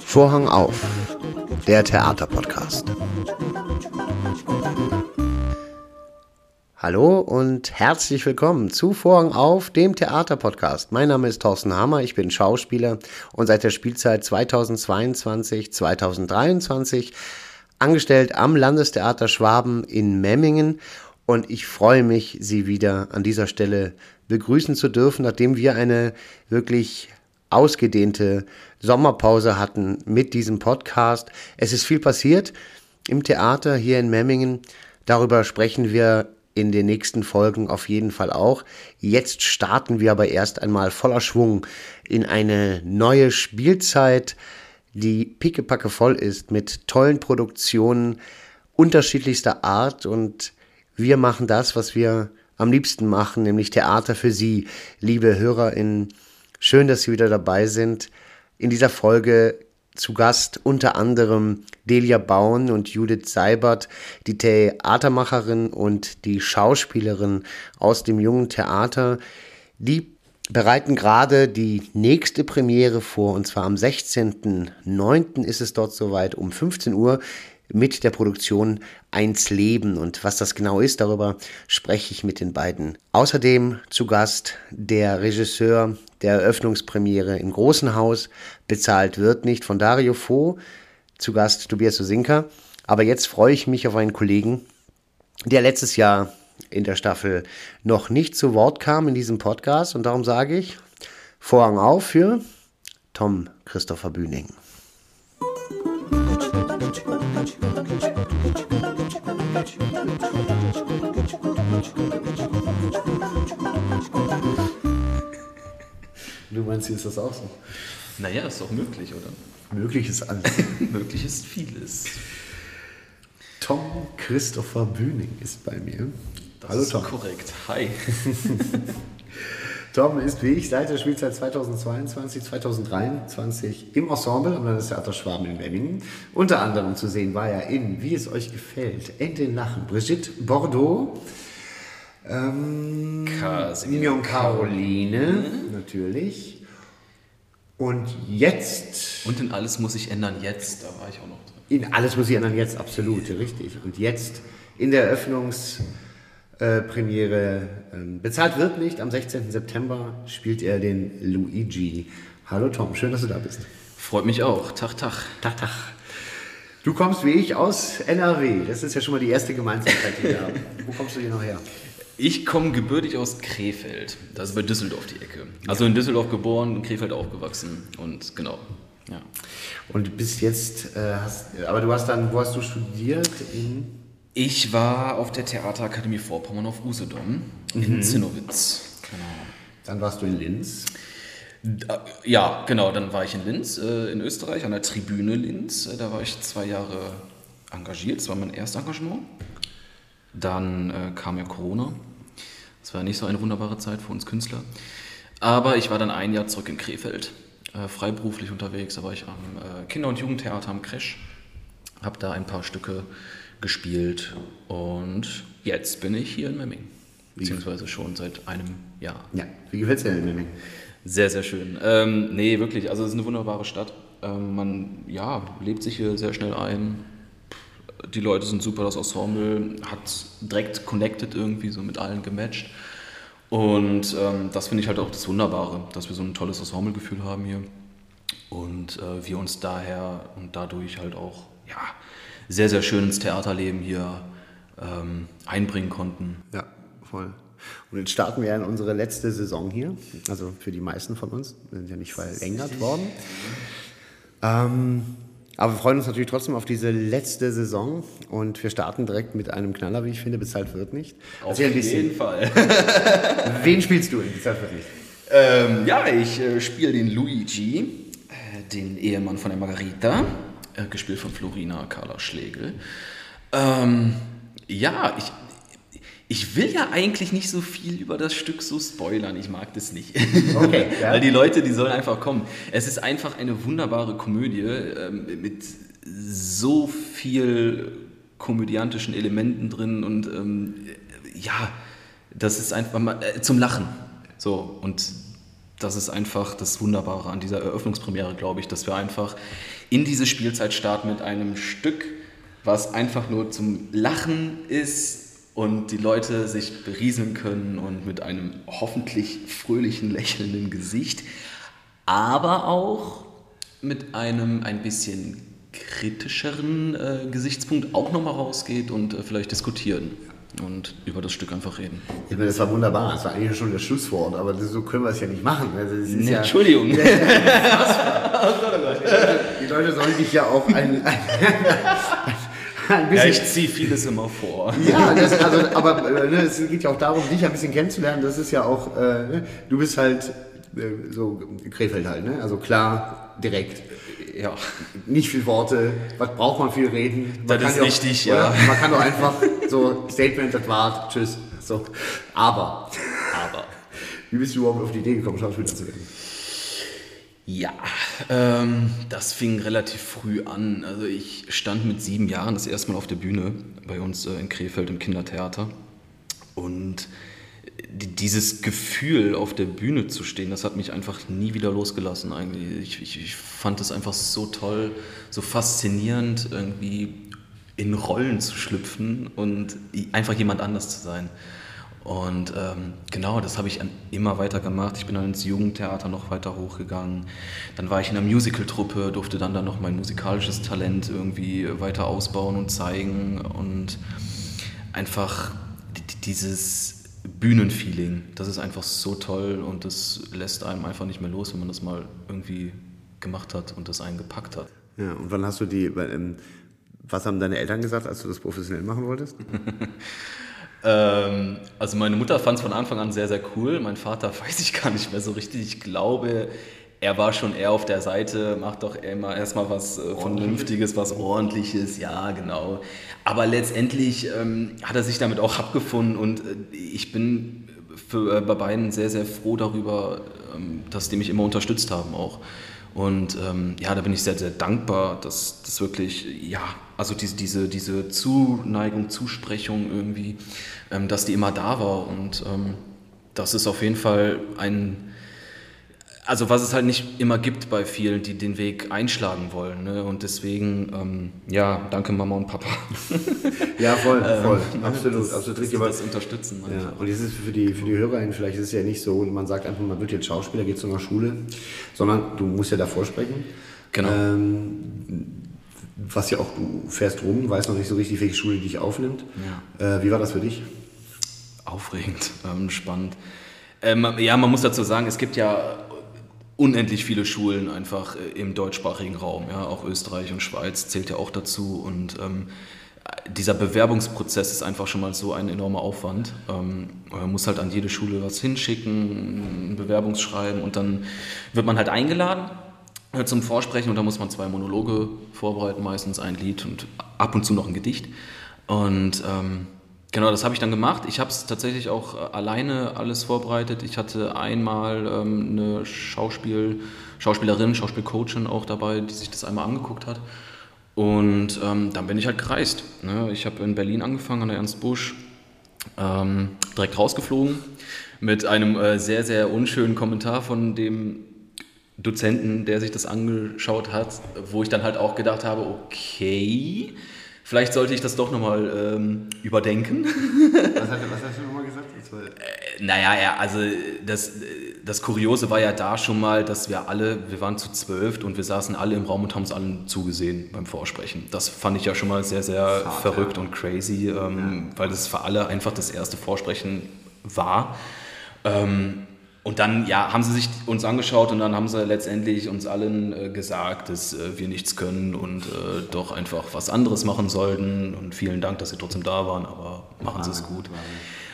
Vorhang auf, der Theaterpodcast. Hallo und herzlich willkommen zu Vorhang auf, dem Theaterpodcast. Mein Name ist Thorsten Hammer, ich bin Schauspieler und seit der Spielzeit 2022-2023 angestellt am Landestheater Schwaben in Memmingen und ich freue mich, Sie wieder an dieser Stelle begrüßen zu dürfen, nachdem wir eine wirklich ausgedehnte Sommerpause hatten mit diesem Podcast. Es ist viel passiert im Theater hier in Memmingen. Darüber sprechen wir in den nächsten Folgen auf jeden Fall auch. Jetzt starten wir aber erst einmal voller Schwung in eine neue Spielzeit, die pickepacke voll ist mit tollen Produktionen unterschiedlichster Art und wir machen das, was wir am liebsten machen, nämlich Theater für Sie, liebe HörerInnen. Schön, dass Sie wieder dabei sind. In dieser Folge zu Gast unter anderem Delia Baun und Judith Seibert, die Theatermacherin und die Schauspielerin aus dem jungen Theater. Die bereiten gerade die nächste Premiere vor, und zwar am 16.09. ist es dort soweit um 15 Uhr mit der Produktion Eins Leben und was das genau ist, darüber spreche ich mit den beiden. Außerdem zu Gast der Regisseur der Eröffnungspremiere im Großen Haus, bezahlt wird nicht von Dario Fo, zu Gast Tobias Sosinka. Aber jetzt freue ich mich auf einen Kollegen, der letztes Jahr in der Staffel noch nicht zu Wort kam in diesem Podcast und darum sage ich Vorhang auf für Tom Christopher Bühning. Du meinst, hier ist das auch so? Naja, ist doch möglich, oder? Möglich ist alles. möglich ist vieles. Tom Christopher Bühning ist bei mir. Das Hallo ist Tom. korrekt. Hi. Tom ist wie ich seit der Spielzeit 2022, 2023 im Ensemble am Landestheater Schwaben in Memmingen. Unter anderem zu sehen war er in Wie es euch gefällt, Ende Lachen, Brigitte Bordeaux, ähm, Mignon Caroline, mhm. natürlich. Und jetzt. Und in Alles muss ich ändern jetzt, da war ich auch noch drin. In Alles muss ich ändern jetzt, absolut, richtig. Und jetzt in der Eröffnungs- äh, Premiere. Ähm, bezahlt wird nicht. Am 16. September spielt er den Luigi. Hallo Tom, schön, dass du da bist. Freut mich auch. Tag, Tag. Tag, Tag. Du kommst wie ich aus NRW. Das ist ja schon mal die erste Gemeinsamkeit, die wir haben. Wo kommst du hier noch her? Ich komme gebürtig aus Krefeld. Das ist bei Düsseldorf die Ecke. Also in Düsseldorf geboren, in Krefeld aufgewachsen. Und genau. Ja. Und bist jetzt, äh, hast, aber du hast dann, wo hast du studiert? In ich war auf der Theaterakademie Vorpommern auf Usedom in mhm. Zinnowitz. Genau. Dann warst du in Linz. Ja, genau, dann war ich in Linz, äh, in Österreich, an der Tribüne Linz. Äh, da war ich zwei Jahre engagiert, das war mein erstes Engagement. Dann äh, kam ja Corona. Das war nicht so eine wunderbare Zeit für uns Künstler. Aber ich war dann ein Jahr zurück in Krefeld, äh, freiberuflich unterwegs. Da war ich am äh, Kinder- und Jugendtheater am Crash, habe da ein paar Stücke gespielt und jetzt bin ich hier in Memming. Beziehungsweise schon seit einem Jahr. Ja, wie gefällt es dir in Memming? Sehr, sehr schön. Ähm, nee, wirklich. Also es ist eine wunderbare Stadt. Ähm, man ja, lebt sich hier sehr schnell ein. Die Leute sind super, das Ensemble hat direkt connected irgendwie so mit allen gematcht. Und ähm, das finde ich halt auch das Wunderbare, dass wir so ein tolles Ensemblegefühl haben hier. Und äh, wir uns daher und dadurch halt auch, ja, sehr, sehr schön ins Theaterleben hier ähm, einbringen konnten. Ja, voll. Und jetzt starten wir in unsere letzte Saison hier. Also für die meisten von uns. Wir sind ja nicht verlängert worden. Ähm, aber wir freuen uns natürlich trotzdem auf diese letzte Saison und wir starten direkt mit einem Knaller, wie ich finde, bezahlt wird nicht. Auf jeden Fall. Wen spielst du in bezahlt wird nicht? Ähm, ja, ich äh, spiele den Luigi, äh, den Ehemann von der Margarita äh, gespielt von Florina Carla Schlegel. Ähm, ja, ich, ich will ja eigentlich nicht so viel über das Stück so spoilern. Ich mag das nicht. Okay, ja. Weil die Leute, die sollen einfach kommen. Es ist einfach eine wunderbare Komödie ähm, mit so viel komödiantischen Elementen drin und ähm, ja, das ist einfach mal äh, zum Lachen. So und das ist einfach das Wunderbare an dieser Eröffnungspremiere, glaube ich, dass wir einfach in diese Spielzeit starten mit einem Stück, was einfach nur zum Lachen ist und die Leute sich berieseln können und mit einem hoffentlich fröhlichen, lächelnden Gesicht, aber auch mit einem ein bisschen kritischeren äh, Gesichtspunkt auch nochmal rausgeht und äh, vielleicht diskutieren und über das Stück einfach reden. Ich meine, das war wunderbar. Das war eigentlich schon das Schlusswort, aber so können wir es ja nicht machen. Also nee, ja, Entschuldigung. die Leute sollen dich ja auch ein, ein, ein bisschen. Ja, ich ziehe vieles immer vor. Ja, das, also, aber äh, ne, es geht ja auch darum, dich ein bisschen kennenzulernen. Das ist ja auch, äh, ne, du bist halt äh, so Krefeld halt, ne? Also klar, direkt ja, nicht viel Worte, was braucht man viel reden? Man das ist wichtig, ja. Man kann doch einfach so Statement, das war's, tschüss. So. Aber, aber, wie bist du überhaupt auf die Idee gekommen, Schauspieler zu werden? Ja, ähm, das fing relativ früh an. Also ich stand mit sieben Jahren das erste Mal auf der Bühne bei uns äh, in Krefeld im Kindertheater und dieses Gefühl, auf der Bühne zu stehen, das hat mich einfach nie wieder losgelassen eigentlich. Ich, ich, ich fand es einfach so toll, so faszinierend, irgendwie in Rollen zu schlüpfen und einfach jemand anders zu sein. Und ähm, genau, das habe ich immer weiter gemacht. Ich bin dann ins Jugendtheater noch weiter hochgegangen. Dann war ich in einer Musical-Truppe, durfte dann, dann noch mein musikalisches Talent irgendwie weiter ausbauen und zeigen. Und einfach dieses Bühnenfeeling. Das ist einfach so toll und das lässt einem einfach nicht mehr los, wenn man das mal irgendwie gemacht hat und das einen gepackt hat. Ja, und wann hast du die, ähm, was haben deine Eltern gesagt, als du das professionell machen wolltest? ähm, also meine Mutter fand es von Anfang an sehr, sehr cool. Mein Vater weiß ich gar nicht mehr so richtig. Ich glaube, er war schon eher auf der Seite, macht doch immer erstmal was äh, Vernünftiges, was Ordentliches, ja, genau. Aber letztendlich ähm, hat er sich damit auch abgefunden und äh, ich bin für, äh, bei beiden sehr, sehr froh darüber, ähm, dass die mich immer unterstützt haben auch. Und ähm, ja, da bin ich sehr, sehr dankbar, dass das wirklich, ja, also diese, diese, diese Zuneigung, Zusprechung irgendwie, ähm, dass die immer da war. Und ähm, das ist auf jeden Fall ein also was es halt nicht immer gibt bei vielen, die den Weg einschlagen wollen. Ne? Und deswegen, ähm, ja, danke Mama und Papa. ja, voll, ähm, voll. absolut, das, absolut richtig. Das, das unterstützen. Ja. Und jetzt ist für die, für die HörerInnen, vielleicht ist es ja nicht so, man sagt einfach, man wird jetzt Schauspieler, geht zu einer Schule, sondern du musst ja davor sprechen. Genau. Ähm, was ja auch, du fährst rum, weißt noch nicht so richtig, welche Schule dich aufnimmt. Ja. Äh, wie war das für dich? Aufregend, ähm, spannend. Ähm, ja, man muss dazu sagen, es gibt ja unendlich viele Schulen einfach äh, im deutschsprachigen Raum. Ja, auch Österreich und Schweiz zählt ja auch dazu. Und ähm, dieser Bewerbungsprozess ist einfach schon mal so ein enormer Aufwand. Ähm, man muss halt an jede Schule was hinschicken, ein Bewerbungsschreiben und dann wird man halt eingeladen zum Vorsprechen und da muss man zwei Monologe vorbereiten, meistens ein Lied und ab und zu noch ein Gedicht. Und ähm, Genau, das habe ich dann gemacht. Ich habe es tatsächlich auch äh, alleine alles vorbereitet. Ich hatte einmal ähm, eine Schauspiel, Schauspielerin, Schauspielcoachin auch dabei, die sich das einmal angeguckt hat. Und ähm, dann bin ich halt gereist. Ne? Ich habe in Berlin angefangen, an der Ernst Busch, ähm, direkt rausgeflogen mit einem äh, sehr, sehr unschönen Kommentar von dem Dozenten, der sich das angeschaut hat, wo ich dann halt auch gedacht habe, okay, Vielleicht sollte ich das doch nochmal ähm, überdenken. Was, hat, was hast du nochmal gesagt? Äh, naja, ja, also das, das Kuriose war ja da schon mal, dass wir alle, wir waren zu zwölf und wir saßen alle im Raum und haben uns allen zugesehen beim Vorsprechen. Das fand ich ja schon mal sehr, sehr Fahrt, verrückt ja. und crazy, ähm, ja. weil das für alle einfach das erste Vorsprechen war. Ähm, und dann ja, haben sie sich uns angeschaut und dann haben sie letztendlich uns allen äh, gesagt, dass äh, wir nichts können und äh, doch einfach was anderes machen sollten. Und vielen Dank, dass sie trotzdem da waren, aber machen sie es gut.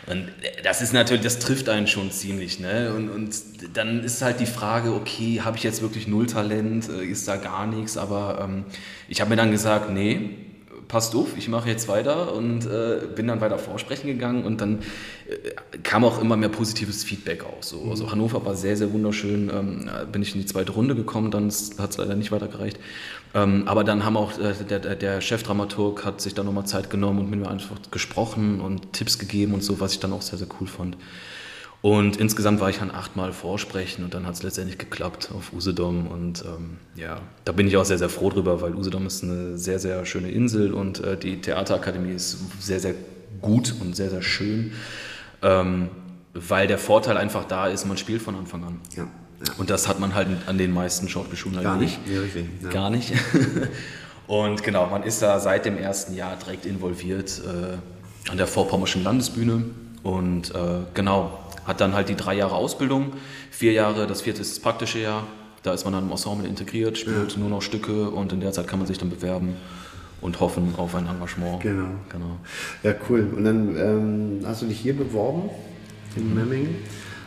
Und äh, das ist natürlich, das trifft einen schon ziemlich. Ne? Und, und dann ist halt die Frage, okay, habe ich jetzt wirklich null Talent, äh, ist da gar nichts? Aber ähm, ich habe mir dann gesagt, nee, passt auf, ich mache jetzt weiter und äh, bin dann weiter vorsprechen gegangen und dann äh, kam auch immer mehr positives Feedback auch. So. Also Hannover war sehr, sehr wunderschön, ähm, bin ich in die zweite Runde gekommen, dann hat es leider nicht weitergereicht. Ähm, aber dann haben auch, äh, der, der Chefdramaturg hat sich da nochmal Zeit genommen und mit mir einfach gesprochen und Tipps gegeben und so, was ich dann auch sehr, sehr cool fand. Und insgesamt war ich dann achtmal vorsprechen und dann hat es letztendlich geklappt auf Usedom. Und ähm, ja, da bin ich auch sehr, sehr froh drüber, weil Usedom ist eine sehr, sehr schöne Insel und äh, die Theaterakademie ist sehr, sehr gut und sehr, sehr schön. Ähm, weil der Vorteil einfach da ist, man spielt von Anfang an. Ja. ja. Und das hat man halt an den meisten Schauspielschulen halt Gar nicht. nicht. Ja, richtig. Ja. Gar nicht. und genau, man ist da seit dem ersten Jahr direkt involviert äh, an der Vorpommerschen Landesbühne. Und äh, genau, hat dann halt die drei Jahre Ausbildung, vier Jahre, das vierte ist das praktische Jahr. Da ist man dann im Ensemble integriert, spielt nur noch Stücke und in der Zeit kann man sich dann bewerben und hoffen auf ein Engagement. Genau. genau. Ja, cool. Und dann ähm, hast du dich hier beworben, in Mhm. Memmingen.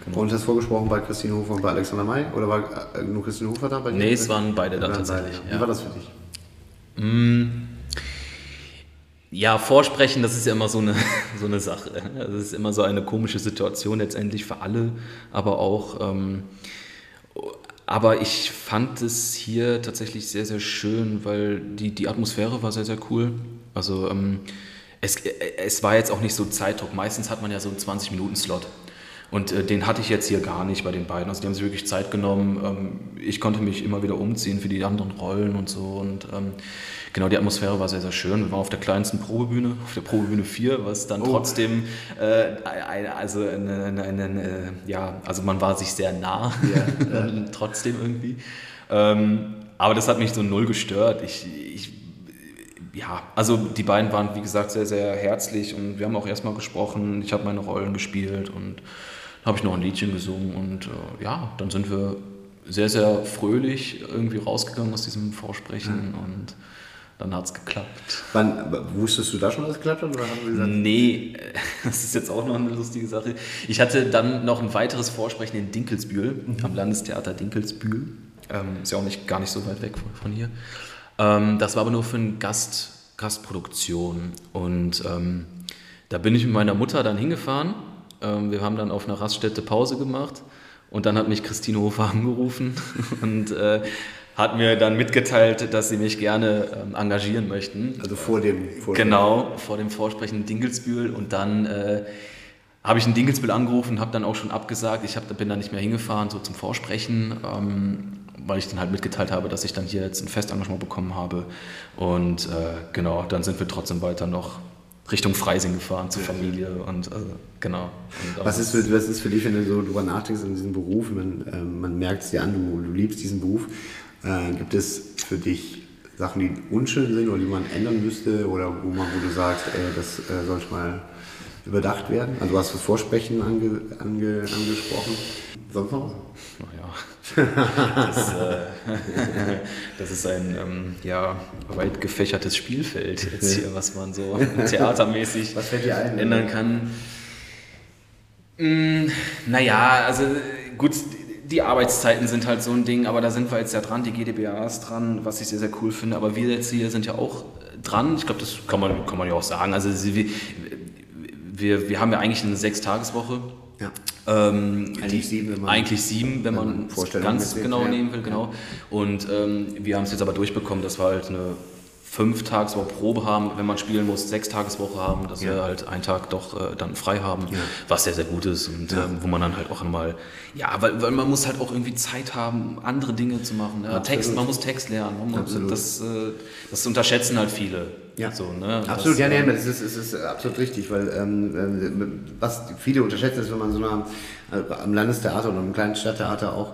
Genau. Und hast vorgesprochen bei Christine Hofer und bei Alexander May? Oder war äh, nur Christine Hofer da bei dir? Nee, es waren beide da tatsächlich, beide, ja. ja. Wie war das für dich? Ja, Vorsprechen, das ist ja immer so eine, so eine Sache. Das ist immer so eine komische Situation letztendlich für alle, aber auch. Ähm, aber ich fand es hier tatsächlich sehr, sehr schön, weil die, die Atmosphäre war sehr, sehr cool. Also ähm, es, äh, es war jetzt auch nicht so Zeitdruck. Meistens hat man ja so einen 20-Minuten-Slot. Und äh, den hatte ich jetzt hier gar nicht bei den beiden. Also die haben sich wirklich Zeit genommen. Ähm, ich konnte mich immer wieder umziehen für die anderen Rollen und so. Und ähm, genau, die Atmosphäre war sehr, sehr schön. Wir waren auf der kleinsten Probebühne, auf der Probebühne 4, was dann trotzdem, äh, also, eine, ja, also man war sich sehr nah, dann trotzdem irgendwie. Ähm, aber das hat mich so null gestört. Ich, ich ja, also die beiden waren, wie gesagt, sehr, sehr herzlich und wir haben auch erstmal gesprochen. Ich habe meine Rollen gespielt und habe ich noch ein Liedchen gesungen und äh, ja, dann sind wir sehr, sehr fröhlich irgendwie rausgegangen aus diesem Vorsprechen und dann hat es geklappt. Wann, wusstest du da schon, dass es geklappt hat? Oder haben gesagt, Nee, das ist jetzt auch noch eine lustige Sache. Ich hatte dann noch ein weiteres Vorsprechen in Dinkelsbühl, am Landestheater Dinkelsbühl. Ähm, ist ja auch nicht, gar nicht so weit weg von, von hier. Ähm, das war aber nur für eine Gast, Gastproduktion. Und ähm, da bin ich mit meiner Mutter dann hingefahren. Ähm, wir haben dann auf einer Raststätte Pause gemacht. Und dann hat mich Christine Hofer angerufen und äh, hat mir dann mitgeteilt, dass sie mich gerne ähm, engagieren möchten. also vor dem vor Genau, vor dem Vorsprechen in Dinkelsbühl und dann äh, habe ich in Dinkelsbühl angerufen, habe dann auch schon abgesagt. Ich hab, bin dann nicht mehr hingefahren, so zum Vorsprechen, ähm, weil ich dann halt mitgeteilt habe, dass ich dann hier jetzt ein Festengagement bekommen habe. Und äh, genau, dann sind wir trotzdem weiter noch Richtung Freising gefahren zur Familie und also, genau. Und Was ist, für, was ist für dich, wenn du so drüber nachdenkst in diesem Beruf? Man, ähm, man merkt es dir an, du, du liebst diesen Beruf. Äh, gibt es für dich Sachen, die unschön sind oder die man ändern müsste oder wo, man, wo du sagst, ey, das äh, sollte mal überdacht werden? Also du hast das Vorsprechen ange, ange, angesprochen. Sonst noch was? Naja, das, äh, das ist ein ähm, ja, weit gefächertes Spielfeld jetzt hier, was man so theatermäßig ein? ändern kann. Mm, naja, also gut, die Arbeitszeiten sind halt so ein Ding, aber da sind wir jetzt ja dran, die GdBA ist dran, was ich sehr, sehr cool finde, aber wir jetzt hier sind ja auch dran, ich glaube, das kann man, kann man ja auch sagen, also wir, wir, wir haben ja eigentlich eine Sechstageswoche. Ja. Ähm, Eigentlich die- sieben, wenn man- eigentlich sieben, wenn man man ganz mitzählt, genau ja. nehmen will, genau. Und ähm, wir haben es jetzt aber durchbekommen, dass wir halt eine fünf Tageswoche Probe haben, wenn man spielen muss, sechs Tageswoche haben, dass wir Ja. halt einen Tag doch äh, dann frei haben, was sehr, sehr gut ist und ähm, wo man dann halt auch einmal, ja, weil, weil man muss halt auch irgendwie Zeit haben, andere Dinge zu machen. Ja, Text, man muss Text lernen, man das, äh, das unterschätzen halt viele. Ja, so, ne? absolut, das, ja, nee, ähm, das ist, es ist absolut richtig, weil ähm, ähm, was viele unterschätzen ist, wenn man so nah am Landestheater oder am kleinen Stadttheater auch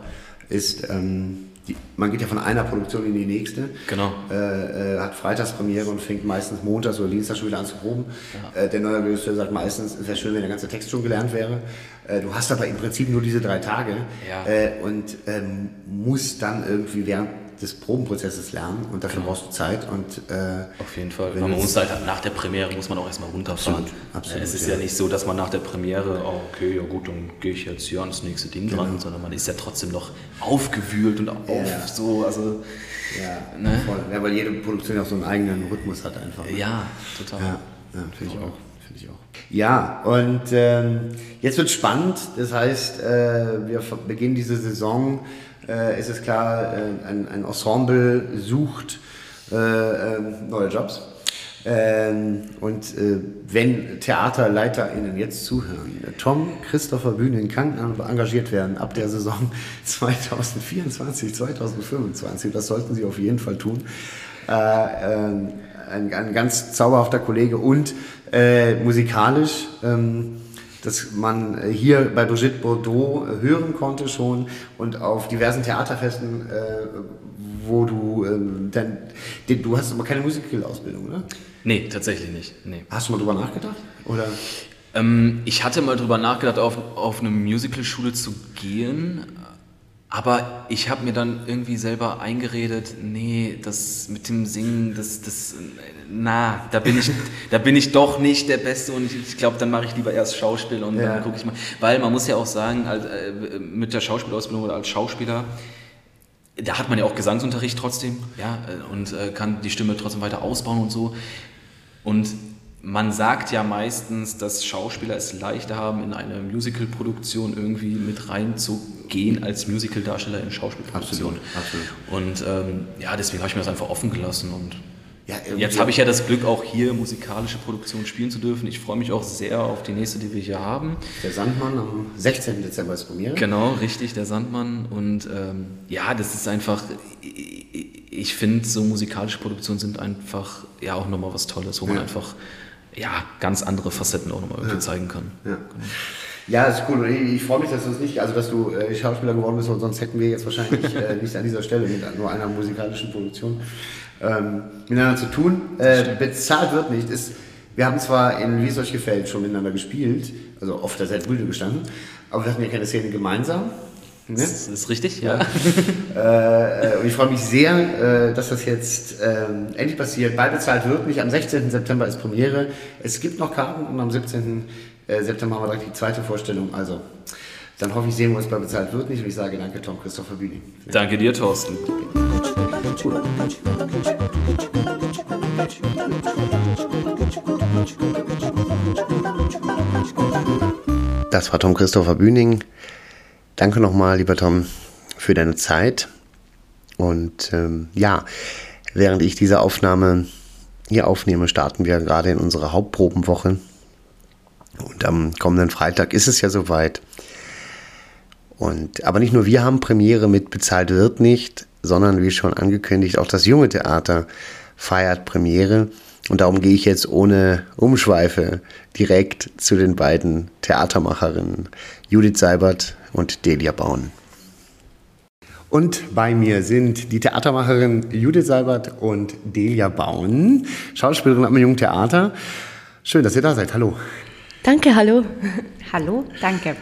ist, ähm, die, man geht ja von einer Produktion in die nächste, Genau. äh, äh, hat Freitagspremiere und fängt meistens montags oder dienstags schon wieder an zu proben. Äh, der neue Regisseur sagt meistens, es wäre schön, wenn der ganze Text schon gelernt wäre. Äh, du hast aber im Prinzip nur diese drei Tage Ja. äh, und ähm, musst dann irgendwie während des Probenprozesses lernen und dafür brauchst du Zeit und äh, Auf jeden Fall. Wenn man muss halt nach der Premiere muss man auch erstmal runterfahren. Absolut, absolut, es ist ja. ja. nicht so, dass man nach der Premiere, oh, okay, ja gut, dann gehe ich jetzt hier ans nächste Ding Genau. dran, sondern man ist ja trotzdem noch aufgewühlt und auf Ja. so, also Ja, Ne? voll. ja, weil jede Produktion ja auch so einen eigenen Rhythmus hat einfach. ne? ja, total. ja, ja finde ich auch. Finde ich auch. Ja, und ähm, jetzt wird spannend. Das heißt, äh, wir beginnen diese Saison. Äh, es ist klar, äh, ein, ein Ensemble sucht äh, ähm, neue Jobs. Ähm, und äh, wenn TheaterleiterInnen jetzt zuhören, Tom Christopher Bühnen kann engagiert werden ab der Saison 2024, 2025. Das sollten Sie auf jeden Fall tun. Äh, äh, ein, ein, ganz zauberhafter Kollege und äh, musikalisch. Ähm, dass man hier bei Brigitte Bordeaux hören konnte schon und auf diversen Theaterfesten, äh, wo du ähm, dann, du hast aber keine Musical-Ausbildung, oder? Nee, tatsächlich nicht. Nee. Hast du mal drüber nachgedacht? Oder? Ähm, ich hatte mal drüber nachgedacht, auf, auf eine Musical-Schule zu gehen, aber ich habe mir dann irgendwie selber eingeredet, nee, das mit dem Singen, das, das, na, da bin ich, da bin ich doch nicht der Beste und ich, ich glaube, dann mache ich lieber erst Schauspiel und ja. dann gucke ich mal. Weil man muss ja auch sagen, als, äh, mit der Schauspielausbildung oder als Schauspieler, da hat man ja auch Gesangsunterricht trotzdem, ja, äh, und äh, kann die Stimme trotzdem weiter ausbauen und so. Und man sagt ja meistens, dass Schauspieler es leichter haben, in eine Musical-Produktion irgendwie mit reinzugehen als Musical-Darsteller in Schauspielproduktion. Absolut, absolut. Und ähm, ja, deswegen habe ich mir das einfach offen gelassen und ja, Jetzt habe ich ja das Glück, auch hier musikalische Produktion spielen zu dürfen. Ich freue mich auch sehr auf die nächste, die wir hier haben. Der Sandmann am 16. Dezember ist Premiere. Genau, richtig, der Sandmann. Und ähm, ja, das ist einfach, ich finde, so musikalische Produktionen sind einfach ja auch nochmal was Tolles, wo man einfach ja, ganz andere Facetten auch nochmal irgendwie ja. zeigen kann. Ja. Genau. Ja, ist cool. Ich, ich freue mich, dass du es nicht, also dass du äh, Schauspieler geworden bist, und sonst hätten wir jetzt wahrscheinlich äh, nicht an dieser Stelle mit nur einer musikalischen Produktion ähm, miteinander zu tun. Äh, bezahlt wird nicht. Ist, wir haben zwar in Wie es euch gefällt schon miteinander gespielt, also auf der Seite gestanden, aber wir hatten ja keine Szene gemeinsam. Ne? Das ist richtig, ja. äh, und ich freue mich sehr, äh, dass das jetzt äh, endlich passiert. Bei bezahlt wird nicht. Am 16. September ist Premiere. Es gibt noch Karten und am 17. Äh, September haben wir direkt die zweite Vorstellung. Also, dann hoffe ich, sehen wir uns bei bezahlt wird nicht. Und ich sage danke, Tom Christopher Bühni. Danke dir, Thorsten. Das war Tom Christopher Bühning. Danke nochmal, lieber Tom, für deine Zeit. Und ähm, ja, während ich diese Aufnahme hier aufnehme, starten wir gerade in unsere Hauptprobenwoche. Und am kommenden Freitag ist es ja soweit. Und, aber nicht nur wir haben Premiere mit Bezahlt wird nicht, sondern wie schon angekündigt, auch das junge Theater feiert Premiere. Und darum gehe ich jetzt ohne Umschweife direkt zu den beiden Theatermacherinnen Judith Seibert und Delia Bauen. Und bei mir sind die Theatermacherin Judith Seibert und Delia Bauen, Schauspielerin am Jungen Theater. Schön, dass ihr da seid. Hallo. Danke, hallo. hallo, danke.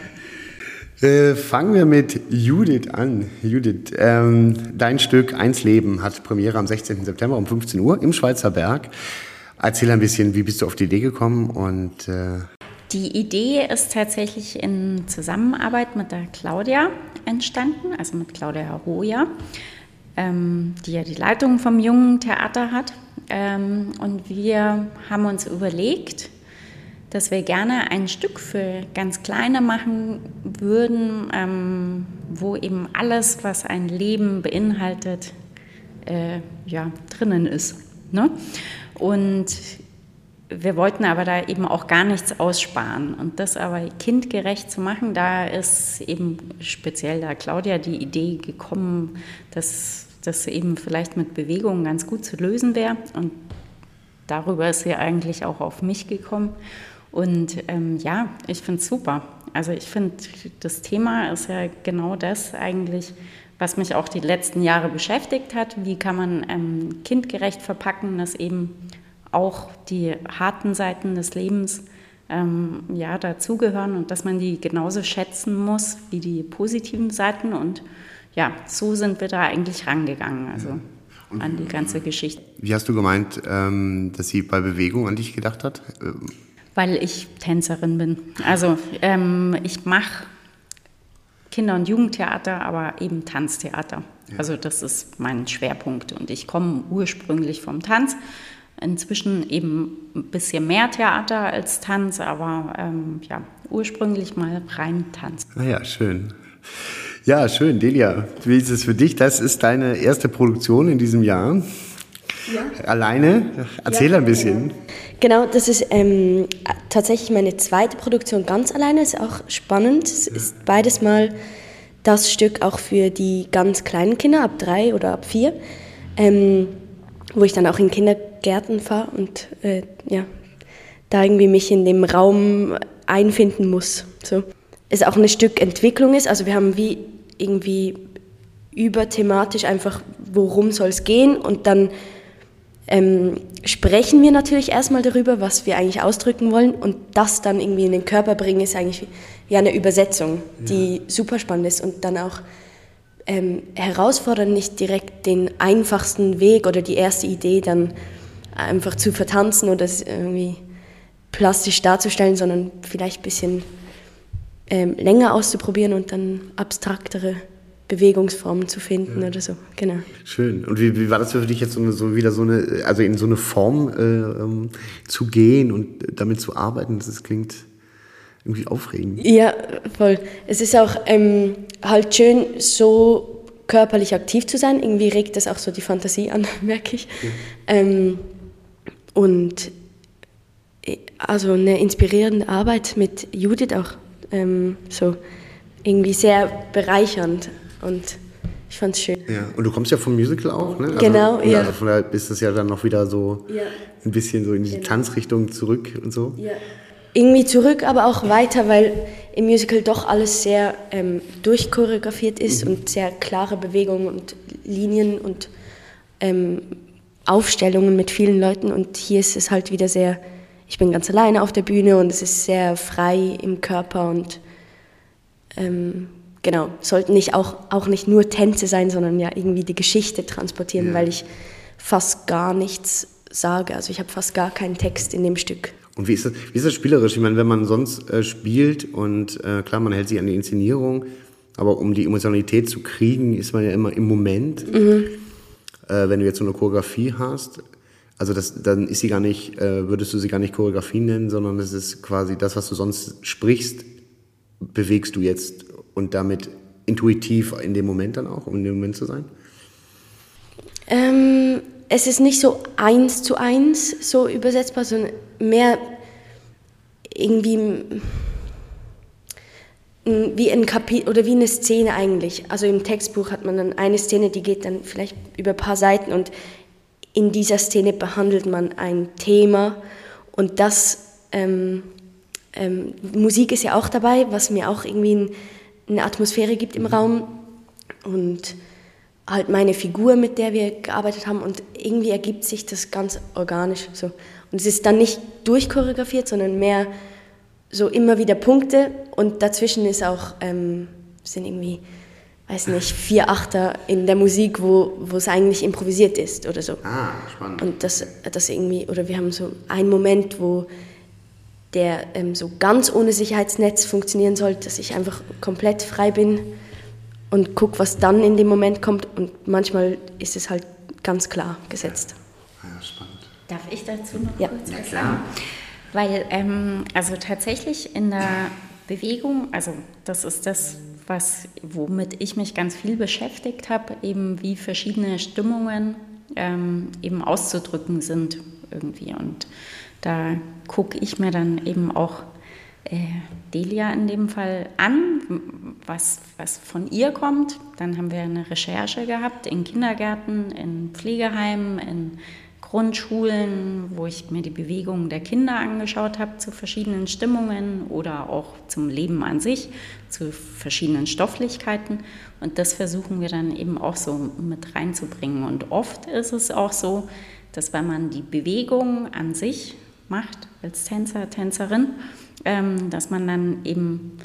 Äh, fangen wir mit Judith an. Judith, ähm, dein Stück Eins Leben hat Premiere am 16. September um 15 Uhr im Schweizer Berg. Erzähl ein bisschen, wie bist du auf die Idee gekommen und äh die Idee ist tatsächlich in Zusammenarbeit mit der Claudia entstanden, also mit Claudia Roja, ähm, die ja die Leitung vom Jungen Theater hat. Ähm, und wir haben uns überlegt, dass wir gerne ein Stück für ganz Kleine machen würden, ähm, wo eben alles, was ein Leben beinhaltet, äh, ja, drinnen ist. Ne? Und wir wollten aber da eben auch gar nichts aussparen. Und das aber kindgerecht zu machen, da ist eben speziell da Claudia die Idee gekommen, dass das eben vielleicht mit Bewegungen ganz gut zu lösen wäre. Und darüber ist sie eigentlich auch auf mich gekommen. Und ähm, ja, ich finde es super. Also ich finde, das Thema ist ja genau das eigentlich, was mich auch die letzten Jahre beschäftigt hat. Wie kann man ähm, kindgerecht verpacken, dass eben auch die harten Seiten des Lebens ähm, ja, dazugehören und dass man die genauso schätzen muss wie die positiven Seiten. Und ja, so sind wir da eigentlich rangegangen, also ja. an die ganze Geschichte. Wie hast du gemeint, ähm, dass sie bei Bewegung an dich gedacht hat? Weil ich Tänzerin bin. Also ähm, ich mache Kinder- und Jugendtheater, aber eben Tanztheater. Ja. Also das ist mein Schwerpunkt und ich komme ursprünglich vom Tanz Inzwischen eben ein bisschen mehr Theater als Tanz, aber ähm, ja, ursprünglich mal rein Tanz. Ah ja, schön. Ja, schön. Delia, wie ist es für dich? Das ist deine erste Produktion in diesem Jahr. Ja. Alleine? Erzähl ja, ein bisschen. Genau, das ist ähm, tatsächlich meine zweite Produktion ganz alleine. Ist auch spannend. Es ist beides mal das Stück auch für die ganz kleinen Kinder ab drei oder ab vier, ähm, wo ich dann auch in Kindergärten fahre und äh, ja, da irgendwie mich in dem Raum einfinden muss. So. Es auch ein Stück Entwicklung ist. Also wir haben wie irgendwie überthematisch einfach, worum soll es gehen und dann ähm, sprechen wir natürlich erstmal darüber, was wir eigentlich ausdrücken wollen und das dann irgendwie in den Körper bringen, ist eigentlich ja eine Übersetzung, die ja. super spannend ist und dann auch ähm, herausfordern, nicht direkt den einfachsten Weg oder die erste Idee dann einfach zu vertanzen oder irgendwie plastisch darzustellen, sondern vielleicht ein bisschen ähm, länger auszuprobieren und dann abstraktere Bewegungsformen zu finden ja. oder so. Genau. Schön. Und wie, wie war das für dich jetzt so, eine, so, wieder so eine, also in so eine Form äh, ähm, zu gehen und damit zu arbeiten? Das klingt irgendwie aufregend. Ja, voll. Es ist auch ähm, halt schön, so körperlich aktiv zu sein. Irgendwie regt das auch so die Fantasie an, merke ich. Ja. Ähm, und äh, also eine inspirierende Arbeit mit Judith auch ähm, so irgendwie sehr bereichernd. Und ich fand es schön. Ja, und du kommst ja vom Musical auch, ne? Also, genau, ja. Also von daher ist das ja dann noch wieder so ja. ein bisschen so in die genau. Tanzrichtung zurück und so. Ja. Irgendwie zurück, aber auch weiter, weil im Musical doch alles sehr ähm, durchchoreografiert ist mhm. und sehr klare Bewegungen und Linien und ähm, Aufstellungen mit vielen Leuten. Und hier ist es halt wieder sehr, ich bin ganz alleine auf der Bühne und es ist sehr frei im Körper und ähm, genau, sollten nicht auch, auch nicht nur Tänze sein, sondern ja irgendwie die Geschichte transportieren, ja. weil ich fast gar nichts sage. Also ich habe fast gar keinen Text in dem Stück. Und wie ist das, wie ist das spielerisch? Ich meine, wenn man sonst äh, spielt und äh, klar, man hält sich an die Inszenierung, aber um die Emotionalität zu kriegen, ist man ja immer im Moment. Mhm. Äh, wenn du jetzt so eine Choreografie hast, also das, dann ist sie gar nicht, äh, würdest du sie gar nicht Choreografie nennen, sondern es ist quasi das, was du sonst sprichst, bewegst du jetzt und damit intuitiv in dem Moment dann auch, um in dem Moment zu sein? Ähm, es ist nicht so eins zu eins so übersetzbar, sondern mehr irgendwie wie ein Kapitel oder wie eine Szene eigentlich. Also im Textbuch hat man dann eine Szene, die geht dann vielleicht über ein paar Seiten und in dieser Szene behandelt man ein Thema und das ähm, ähm, Musik ist ja auch dabei, was mir auch irgendwie ein eine Atmosphäre gibt im Raum und halt meine Figur, mit der wir gearbeitet haben und irgendwie ergibt sich das ganz organisch so. Und es ist dann nicht durchchoreografiert, sondern mehr so immer wieder Punkte und dazwischen ist auch, ähm, sind irgendwie, weiß nicht, vier Achter in der Musik, wo, wo es eigentlich improvisiert ist oder so. Ah, spannend. Und das, das irgendwie, oder wir haben so einen Moment, wo der ähm, so ganz ohne Sicherheitsnetz funktionieren soll, dass ich einfach komplett frei bin und gucke, was dann in dem Moment kommt. Und manchmal ist es halt ganz klar gesetzt. Ja, ja spannend. Darf ich dazu noch ja. kurz was sagen? Weil, ähm, also tatsächlich in der Bewegung, also das ist das, was, womit ich mich ganz viel beschäftigt habe, eben wie verschiedene Stimmungen ähm, eben auszudrücken sind irgendwie. Und da gucke ich mir dann eben auch äh, Delia in dem Fall an, was, was von ihr kommt. Dann haben wir eine Recherche gehabt in Kindergärten, in Pflegeheimen, in Grundschulen, wo ich mir die Bewegungen der Kinder angeschaut habe zu verschiedenen Stimmungen oder auch zum Leben an sich, zu verschiedenen Stofflichkeiten. Und das versuchen wir dann eben auch so mit reinzubringen. Und oft ist es auch so, dass wenn man die Bewegung an sich macht als Tänzer, Tänzerin, ähm, dass man dann eben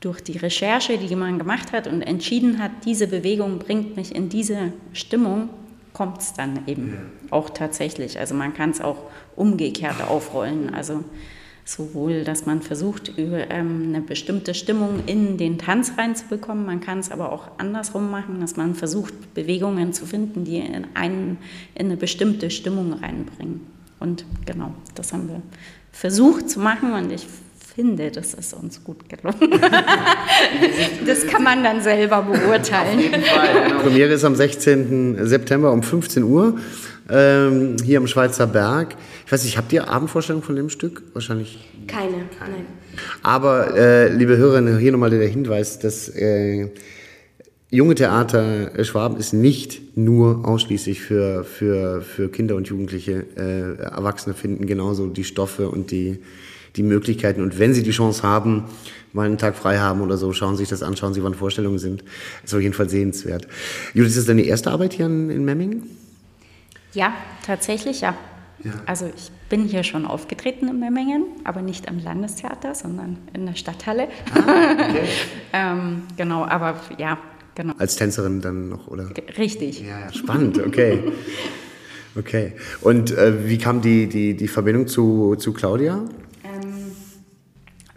durch die Recherche, die man gemacht hat und entschieden hat, diese Bewegung bringt mich in diese Stimmung, kommt es dann eben ja. auch tatsächlich. Also man kann es auch umgekehrt aufrollen. Also sowohl, dass man versucht, ähm, eine bestimmte Stimmung in den Tanz reinzubekommen, man kann es aber auch andersrum machen, dass man versucht, Bewegungen zu finden, die in, einen, in eine bestimmte Stimmung reinbringen. Und genau, das haben wir versucht zu machen und ich finde, das ist uns gut gelungen. das kann man dann selber beurteilen. Fall, genau. Premiere ist am 16. September um 15 Uhr. ähm, hier am Schweizer Berg. Ich weiß nicht, habt ihr Abendvorstellung von dem Stück? Wahrscheinlich. Keine, nein. Aber, äh, liebe Hörerinnen, hier nochmal der Hinweis, dass äh, Junge Theater äh, Schwaben ist nicht nur ausschließlich für, für, für Kinder und Jugendliche. Äh, Erwachsene finden genauso die Stoffe und die, die Möglichkeiten. Und wenn sie die Chance haben, mal einen Tag frei haben oder so, schauen Sie sich das an, schauen Sie, wann Vorstellungen sind. ist auf jeden Fall sehenswert. Judith, ist das deine erste Arbeit hier in, in Memmingen? Ja, tatsächlich ja. ja. Also ich bin hier schon aufgetreten in Memmingen, aber nicht am Landestheater, sondern in der Stadthalle. Ah, okay. ähm, genau, aber ja, genau. Als Tänzerin dann noch, oder? Richtig. Ja, spannend, okay. okay. Und äh, wie kam die, die, die Verbindung zu, zu Claudia?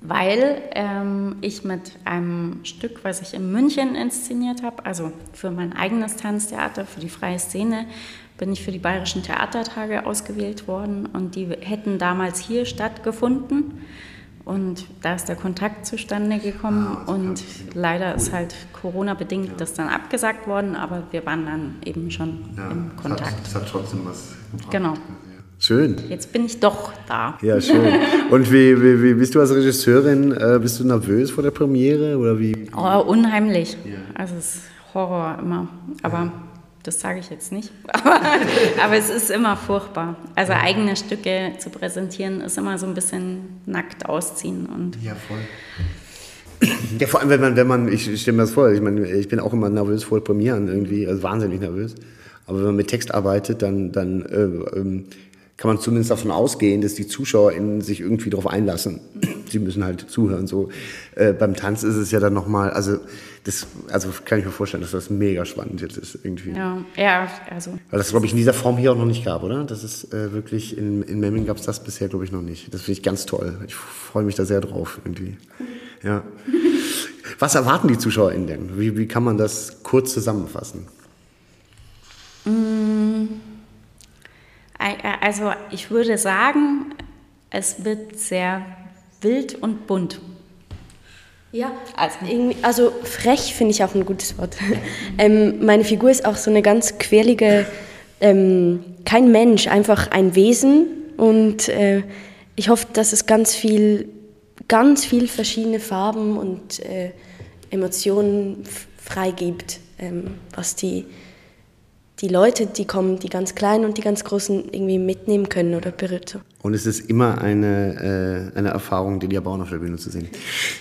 weil ähm, ich mit einem Stück, was ich in München inszeniert habe, also für mein eigenes Tanztheater, für die freie Szene, bin ich für die Bayerischen Theatertage ausgewählt worden und die hätten damals hier stattgefunden. Und da ist der Kontakt zustande gekommen ah, und leider ist halt Corona-bedingt ja. das dann abgesagt worden, aber wir waren dann eben schon ja, im Kontakt. Es hat, hat, trotzdem was gebracht. Genau. Schön. Jetzt bin ich doch da. Ja, schön. Und wie, wie, wie bist du als Regisseurin? Äh, bist du nervös vor der Premiere oder wie? Oh, unheimlich. Ja. Also es ist Horror immer. Aber ja. Das sage ich jetzt nicht. Aber, aber, es ist immer furchtbar. Also eigene Stücke zu präsentieren ist immer so ein bisschen nackt ausziehen und. Ja, voll. Ja, vor allem, wenn man, wenn man, ich stelle mir das vor, ich meine, ich bin auch immer nervös vor Premieren irgendwie, also wahnsinnig nervös. Aber wenn man mit Text arbeitet, dann, dann äh, ähm, kann man zumindest davon ausgehen, dass die ZuschauerInnen sich irgendwie darauf einlassen. Sie müssen halt zuhören. So äh, beim Tanz ist es ja dann nochmal, also das, also kann ich mir vorstellen, dass das mega spannend jetzt ist irgendwie. Ja, ja also. Weil das glaube ich in dieser Form hier auch noch nicht gab, oder? Das ist äh, wirklich in, in Memming gab es das bisher glaube ich noch nicht. Das finde ich ganz toll. Ich freue mich da sehr drauf irgendwie. Ja. Was erwarten die ZuschauerInnen denn? Wie, wie kann man das kurz zusammenfassen? Mmh. Also ich würde sagen, es wird sehr wild und bunt. Ja, also, also frech finde ich auch ein gutes Wort. ähm, meine Figur ist auch so eine ganz quirlige, ähm, kein Mensch, einfach ein Wesen. Und äh, ich hoffe, dass es ganz viel, ganz viel verschiedene Farben und äh, Emotionen freigibt, ähm, was die die Leute, die kommen, die ganz Kleinen und die ganz Großen irgendwie mitnehmen können oder berührt. Und es ist immer eine, äh, eine Erfahrung, die Bauern auf der Bühne zu sehen.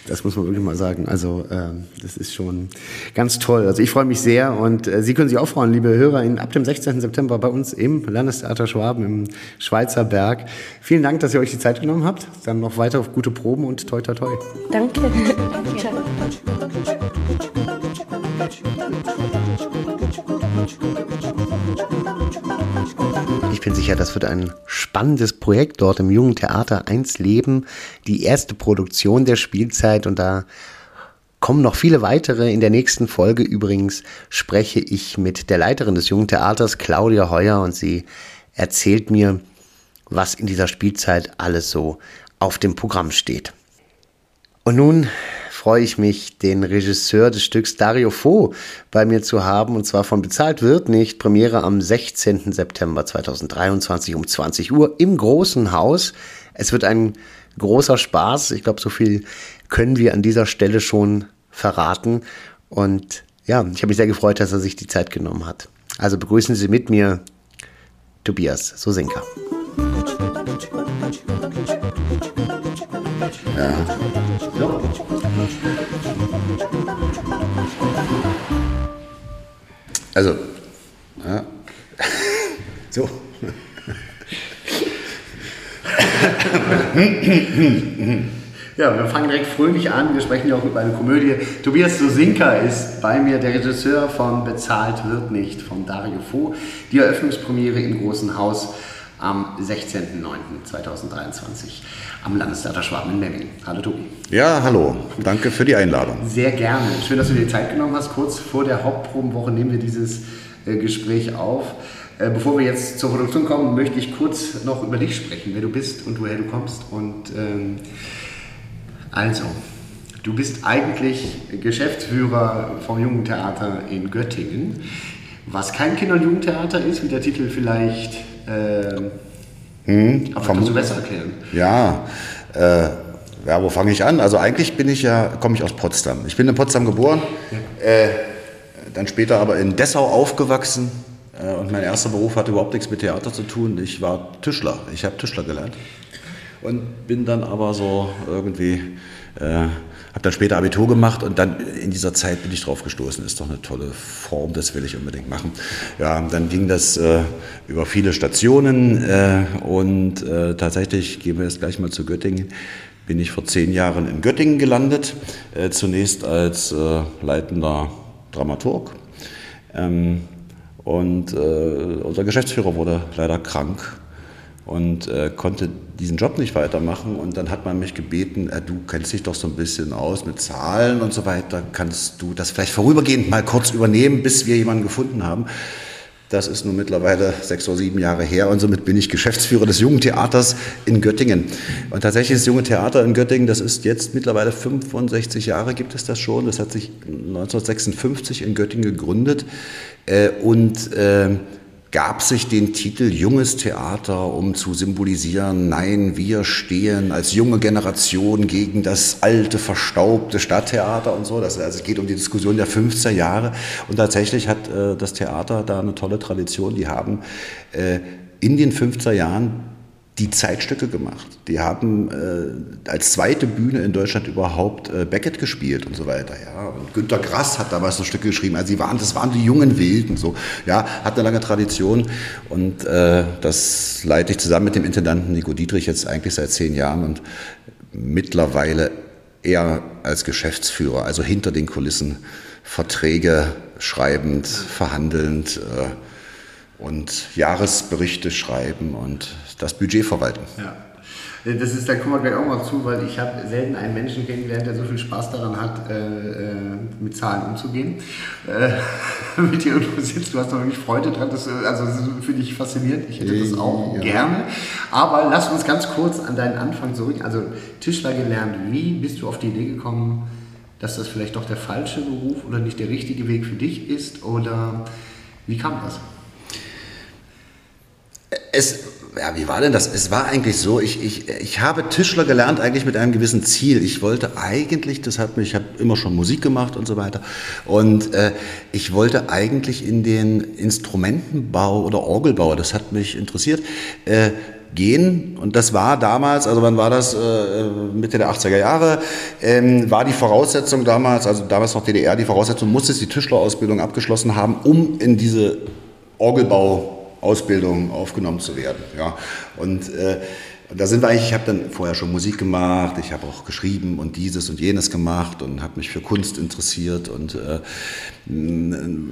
Das muss man wirklich mal sagen. Also äh, das ist schon ganz toll. Also ich freue mich sehr und äh, Sie können sich auch freuen, liebe Hörer, in, ab dem 16. September bei uns im Landestheater Schwaben im Schweizer Berg. Vielen Dank, dass ihr euch die Zeit genommen habt. Dann noch weiter auf gute Proben und toi toi toi. Danke. Ich bin sicher, das wird ein spannendes Projekt dort im Jungen Theater 1 Leben. Die erste Produktion der Spielzeit und da kommen noch viele weitere. In der nächsten Folge übrigens spreche ich mit der Leiterin des Jungen Theaters, Claudia Heuer, und sie erzählt mir, was in dieser Spielzeit alles so auf dem Programm steht. Und nun freue ich mich, den Regisseur des Stücks Dario Fo bei mir zu haben. Und zwar von Bezahlt wird nicht. Premiere am 16. September 2023 um 20 Uhr im Großen Haus. Es wird ein großer Spaß. Ich glaube, so viel können wir an dieser Stelle schon verraten. Und ja, ich habe mich sehr gefreut, dass er sich die Zeit genommen hat. Also begrüßen Sie mit mir Tobias Sosinka. Ja. So. Also, ja. so. Ja, wir fangen direkt fröhlich an. Wir sprechen ja auch über eine Komödie. Tobias Sosinka ist bei mir, der Regisseur von Bezahlt wird nicht von Dario Fo. Die Eröffnungspremiere im Großen Haus am 16.09.2023 am Landestheater Schwaben in Memmingen. Hallo Tobi. Ja, hallo. Danke für die Einladung. Sehr gerne. Schön, dass du dir Zeit genommen hast. Kurz vor der Hauptprobenwoche nehmen wir dieses äh, Gespräch auf. Äh, bevor wir jetzt zur Produktion kommen, möchte ich kurz noch über dich sprechen, wer du bist und woher du kommst. Und ähm, also, du bist eigentlich Geschäftsführer vom Jungen Theater in Göttingen. Was kein Kinder- und Jugendtheater ist, wie der Titel vielleicht. Äh, Hm, aber kannst du besser erklären. Ja, äh, ja, wo fange ich an? Also eigentlich bin ich ja, komme ich aus Potsdam. Ich bin in Potsdam geboren, äh, dann später aber in Dessau aufgewachsen. Äh, und mein erster Beruf hatte überhaupt nichts mit Theater zu tun. Ich war Tischler. Ich habe Tischler gelernt. Und bin dann aber so irgendwie, äh, habe dann später Abitur gemacht und dann in dieser Zeit bin ich drauf gestoßen. Ist doch eine tolle Form, das will ich unbedingt machen. Ja, dann ging das äh, über viele Stationen äh, und äh, tatsächlich, gehen wir jetzt gleich mal zu Göttingen, bin ich vor zehn Jahren in Göttingen gelandet. Äh, zunächst als äh, leitender Dramaturg. Ähm, und äh, unser Geschäftsführer wurde leider krank und äh, konnte diesen Job nicht weitermachen. Und dann hat man mich gebeten, äh, du kennst dich doch so ein bisschen aus mit Zahlen und so weiter, kannst du das vielleicht vorübergehend mal kurz übernehmen, bis wir jemanden gefunden haben. Das ist nun mittlerweile sechs oder sieben Jahre her und somit bin ich Geschäftsführer des Jungen Theaters in Göttingen. Und tatsächlich das Junge Theater in Göttingen, das ist jetzt mittlerweile 65 Jahre gibt es das schon. Das hat sich 1956 in Göttingen gegründet äh, und äh, gab sich den Titel Junges Theater, um zu symbolisieren, nein, wir stehen als junge Generation gegen das alte, verstaubte Stadttheater und so. Das, also es geht um die Diskussion der 50er Jahre. Und tatsächlich hat äh, das Theater da eine tolle Tradition. Die haben äh, in den 50er Jahren die Zeitstücke gemacht. Die haben äh, als zweite Bühne in Deutschland überhaupt äh, Beckett gespielt und so weiter. Ja. Und Günter Grass hat damals so Stücke geschrieben. Also sie waren, das waren die jungen Wilden. So. Ja, hat eine lange Tradition und äh, das leite ich zusammen mit dem Intendanten Nico Dietrich jetzt eigentlich seit zehn Jahren und mittlerweile eher als Geschäftsführer, also hinter den Kulissen Verträge schreibend, verhandelnd. Äh, und Jahresberichte schreiben und das Budget verwalten. Ja. Das ist, da kommen wir gleich auch mal zu, weil ich habe selten einen Menschen kennengelernt, der so viel Spaß daran hat, äh, äh, mit Zahlen umzugehen. Äh, mit dir irgendwo sitzt, du hast doch wirklich Freude dran, das, äh, also das finde ich faszinierend, ich hätte das auch Ja. gerne. Aber lass uns ganz kurz an deinen Anfang zurück, also Tischler gelernt, wie bist du auf die Idee gekommen, dass das vielleicht doch der falsche Beruf oder nicht der richtige Weg für dich ist oder wie kam das? Es, ja, wie war denn das? Es war eigentlich so, ich, ich, ich habe Tischler gelernt eigentlich mit einem gewissen Ziel. Ich wollte eigentlich, das hat mich, ich habe immer schon Musik gemacht und so weiter. Und äh, ich wollte eigentlich in den Instrumentenbau oder Orgelbau, das hat mich interessiert, äh, gehen. Und das war damals, also wann war das, äh, Mitte der 80er Jahre, ähm, war die Voraussetzung damals, also damals noch DDR, die Voraussetzung, musste die Tischlerausbildung abgeschlossen haben, um in diese Orgelbau Ausbildung aufgenommen zu werden. Ja. Und äh, da sind wir eigentlich, ich habe dann vorher schon Musik gemacht, ich habe auch geschrieben und dieses und jenes gemacht und habe mich für Kunst interessiert. Und äh,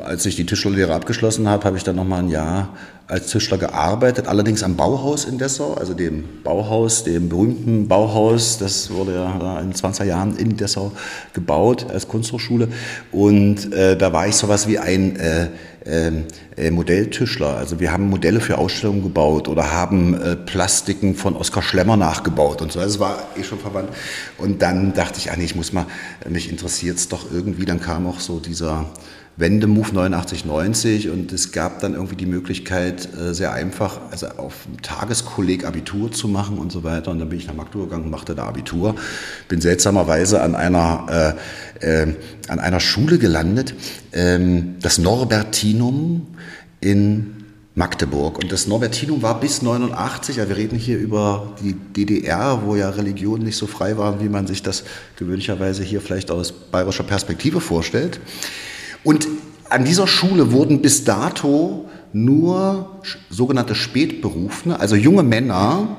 als ich die Tischlerlehre abgeschlossen habe, habe ich dann nochmal ein Jahr als Tischler gearbeitet, allerdings am Bauhaus in Dessau, also dem Bauhaus, dem berühmten Bauhaus, das wurde ja in 20er Jahren in Dessau gebaut als Kunsthochschule. Und äh, da war ich sowas wie ein äh, äh, Modelltischler. Also wir haben Modelle für Ausstellungen gebaut oder haben äh, Plastiken von Oskar Schlemmer nachgebaut und so. Also es war eh schon verwandt. Und dann dachte ich, ah nee, ich muss mal, mich interessiert es doch irgendwie. Dann kam auch so dieser Wendemove 89, 90 und es gab dann irgendwie die Möglichkeit, äh, sehr einfach, also auf dem Tageskolleg Abitur zu machen und so weiter. Und dann bin ich nach Magdeburg gegangen und machte da Abitur. Bin seltsamerweise an einer, äh, äh, an einer Schule gelandet, ähm, das Norbertinum in Magdeburg. Und das Norbertinum war bis 89, ja, wir reden hier über die DDR, wo ja Religionen nicht so frei waren, wie man sich das gewöhnlicherweise hier vielleicht aus bayerischer Perspektive vorstellt. Und an dieser Schule wurden bis dato nur sogenannte Spätberufene, also junge Männer,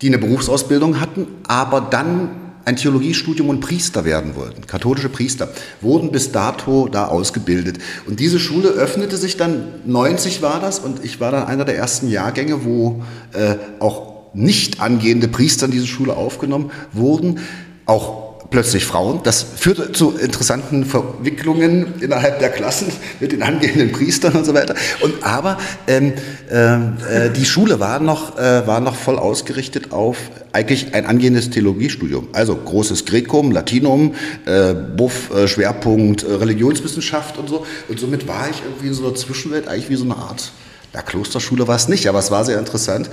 die eine Berufsausbildung hatten, aber dann ein Theologiestudium und Priester werden wollten, katholische Priester, wurden bis dato da ausgebildet. Und diese Schule öffnete sich dann, 90 war das, und ich war dann einer der ersten Jahrgänge, wo äh, auch nicht angehende Priester in diese Schule aufgenommen wurden, auch plötzlich Frauen. Das führte zu interessanten Verwicklungen innerhalb der Klassen mit den angehenden Priestern und so weiter. Und aber ähm, äh, die Schule war noch, äh, war noch voll ausgerichtet auf eigentlich ein angehendes Theologiestudium. Also großes Grekum, Latinum, äh, Buff, äh, Schwerpunkt äh, Religionswissenschaft und so. Und somit war ich irgendwie in so einer Zwischenwelt, eigentlich wie so eine Art, ja, Klosterschule war es nicht, aber es war sehr interessant.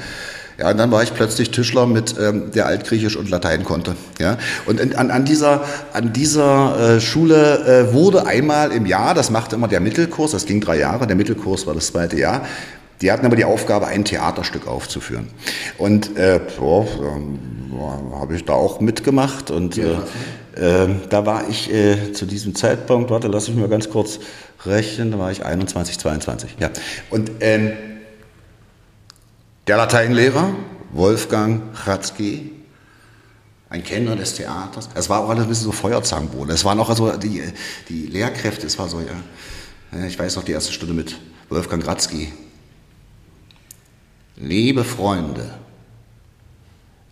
Ja, und dann war ich plötzlich Tischler mit, ähm, der Altgriechisch und Latein konnte. Ja, und an, an dieser, an dieser äh, Schule äh, wurde einmal im Jahr, das machte immer der Mittelkurs, das ging drei Jahre, der Mittelkurs war das zweite Jahr, die hatten aber die Aufgabe, ein Theaterstück aufzuführen. Und äh, so, äh, habe ich da auch mitgemacht. Und äh, äh, da war ich äh, zu diesem Zeitpunkt, warte, lass ich mir ganz kurz rechnen, da war ich 21, 22. Ja. Und ähm, der Lateinlehrer, Wolfgang Chatzky, ein Kenner des Theaters. Es war auch alles ein bisschen so Feuerzangenbowle. Es waren auch also die, die Lehrkräfte, es war so, ja, ich weiß noch die erste Stunde mit Wolfgang Ratzky. Liebe Freunde,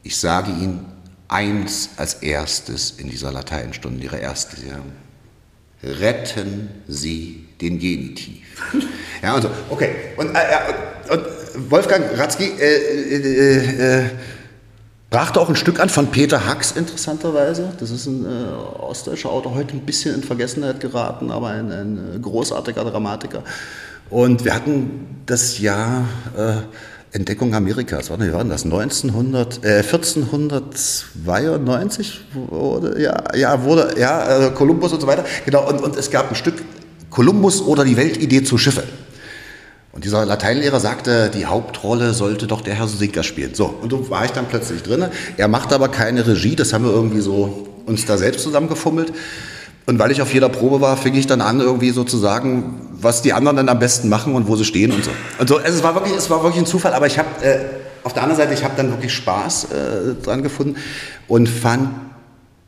ich sage Ihnen eins als erstes in dieser Lateinstunde, Ihre erste, Sie haben, retten Sie den Genitiv. Ja, also, okay. Und, äh, und Wolfgang Ratzky äh, äh, äh, brachte auch ein Stück an von Peter Hacks, interessanterweise. Das ist ein äh, ostdeutscher Autor, heute ein bisschen in Vergessenheit geraten, aber ein, ein äh, großartiger Dramatiker. Und wir hatten das Jahr äh, Entdeckung Amerikas, wann war das? 1900, äh, 1492 wurde, ja, ja, wurde, ja, Kolumbus und so weiter. Genau, und, und es gab ein Stück Kolumbus oder die Weltidee zu Schiffe. Und dieser Lateinlehrer sagte, die Hauptrolle sollte doch der Herr Sinker spielen. So, und so war ich dann plötzlich drin. Er macht aber keine Regie, das haben wir irgendwie so uns da selbst zusammengefummelt. Und weil ich auf jeder Probe war, fing ich dann an, irgendwie so zu sagen, was die anderen dann am besten machen und wo sie stehen und so. Und so, also es war wirklich, es war wirklich ein Zufall, aber ich habe äh, auf der anderen Seite, ich habe dann wirklich Spaß äh, dran gefunden und fand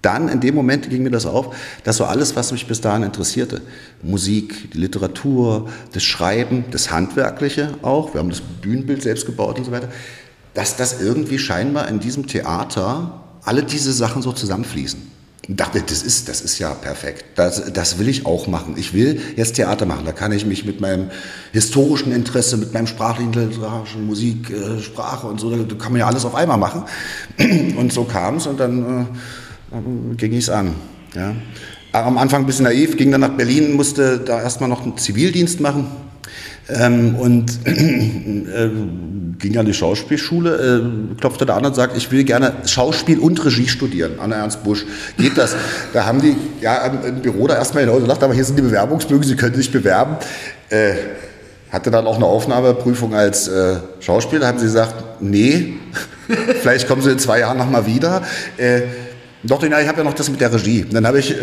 dann in dem Moment ging mir das auf, dass so alles, was mich bis dahin interessierte, Musik, die Literatur, das Schreiben, das Handwerkliche auch, wir haben das Bühnenbild selbst gebaut und so weiter, dass das irgendwie scheinbar in diesem Theater alle diese Sachen so zusammenfließen. Ich dachte, das ist, das ist ja perfekt. Das, das will ich auch machen. Ich will jetzt Theater machen. Da kann ich mich mit meinem historischen Interesse, mit meinem sprachlichen, literarischen Musik, äh, Sprache und so, da kann man ja alles auf einmal machen. Und so kam es und dann... Äh, ging ich es an. Ja. Am Anfang ein bisschen naiv, ging dann nach Berlin, musste da erstmal noch einen Zivildienst machen ähm, und äh, ging an die Schauspielschule, äh, klopfte da an und sagt, ich will gerne Schauspiel und Regie studieren, Anna Ernst Busch. Geht das? Da haben die ja im Büro da erstmal hinaus gesagt, aber hier sind die Bewerbungsbögen, Sie können sich bewerben. Äh, hatte dann auch eine Aufnahmeprüfung als äh, Schauspieler, haben sie gesagt, nee, vielleicht kommen Sie in zwei Jahren nochmal wieder. Äh, doch, ich habe ja noch das mit der Regie. Dann habe ich äh,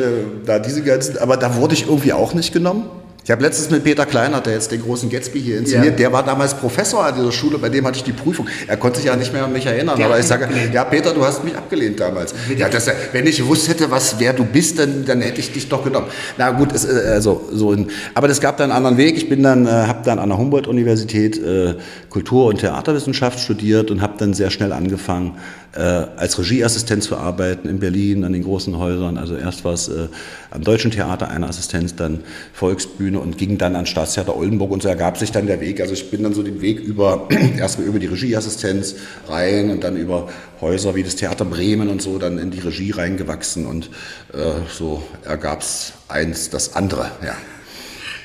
da diese ganzen, aber da wurde ich irgendwie auch nicht genommen. Ich habe letztens mit Peter Kleinert, der jetzt den großen Gatsby hier inszeniert, ja. der war damals Professor an dieser Schule, bei dem hatte ich die Prüfung. Er konnte sich ja nicht mehr an mich erinnern, der aber ich sage, abgelehnt. ja Peter, du hast mich abgelehnt damals. Ja, das, wenn ich gewusst hätte, was, wer du bist, dann, dann hätte ich dich doch genommen. Na gut, es, äh, also, so in, aber es gab dann einen anderen Weg. Ich bin dann, äh, habe dann an der Humboldt-Universität äh, Kultur- und Theaterwissenschaft studiert und habe dann sehr schnell angefangen, äh, als Regieassistent zu arbeiten in Berlin an den großen Häusern. Also erst war es äh, am Deutschen Theater eine Assistenz, dann Volksbühne und ging dann an Staatstheater Oldenburg und so ergab sich dann der Weg. Also ich bin dann so den Weg über erstmal über die Regieassistenz rein und dann über Häuser wie das Theater Bremen und so dann in die Regie reingewachsen und äh, so ergab es eins das andere. Ja.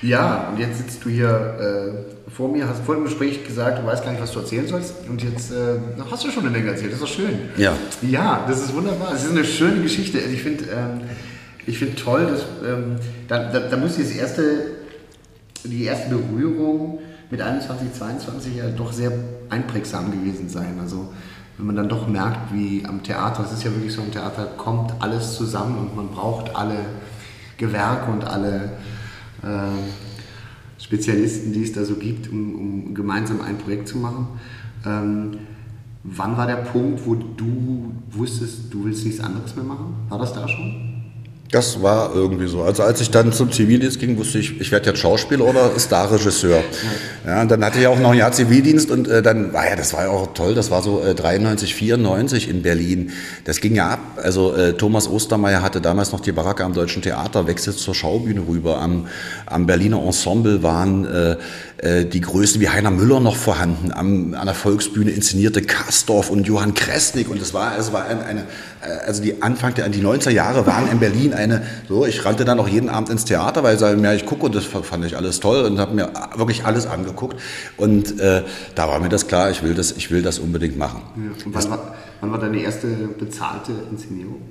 Ja, und jetzt sitzt du hier äh, vor mir, hast vor dem Gespräch gesagt, du weißt gar nicht, was du erzählen sollst. Und jetzt äh, hast du schon eine Menge erzählt, das ist doch schön. Ja. Ja, das ist wunderbar. Das ist eine schöne Geschichte. Also ich finde ähm, find toll, dass, ähm, da, da, da muss die erste, die erste Berührung mit 21, 22 ja doch sehr einprägsam gewesen sein. Also wenn man dann doch merkt, wie am Theater, es ist ja wirklich so, am Theater kommt alles zusammen und man braucht alle Gewerke und alle Spezialisten, die es da so gibt, um, um gemeinsam ein Projekt zu machen. Ähm, wann war der Punkt, wo du wusstest, du willst nichts anderes mehr machen? War das da schon? Das war irgendwie so. Also als ich dann zum Zivildienst ging, wusste ich, ich werde jetzt Schauspieler oder Starregisseur. Ja, und dann hatte ich auch noch ein Jahr Zivildienst und äh, dann war ja, das war ja auch toll, das war so äh, 93, 94 in Berlin. Das ging ja ab. Also äh, Thomas Ostermeier hatte damals noch die Baracke am Deutschen Theater, wechselt zur Schaubühne rüber. Am, am Berliner Ensemble waren äh, die Größen wie Heiner Müller noch vorhanden, am, an der Volksbühne inszenierte Kastorf und Johann Kresnik und es war, es war eine, eine äh, also die Anfang der die 90er Jahre waren in Berlin eine so ich rannte dann auch jeden Abend ins Theater weil ich sage, ja ich gucke und das fand ich alles toll und habe mir wirklich alles angeguckt. Und äh, da war mir das klar ich will das ich will das unbedingt machen. Ja. wann, war, wann war deine erste bezahlte Inszenierung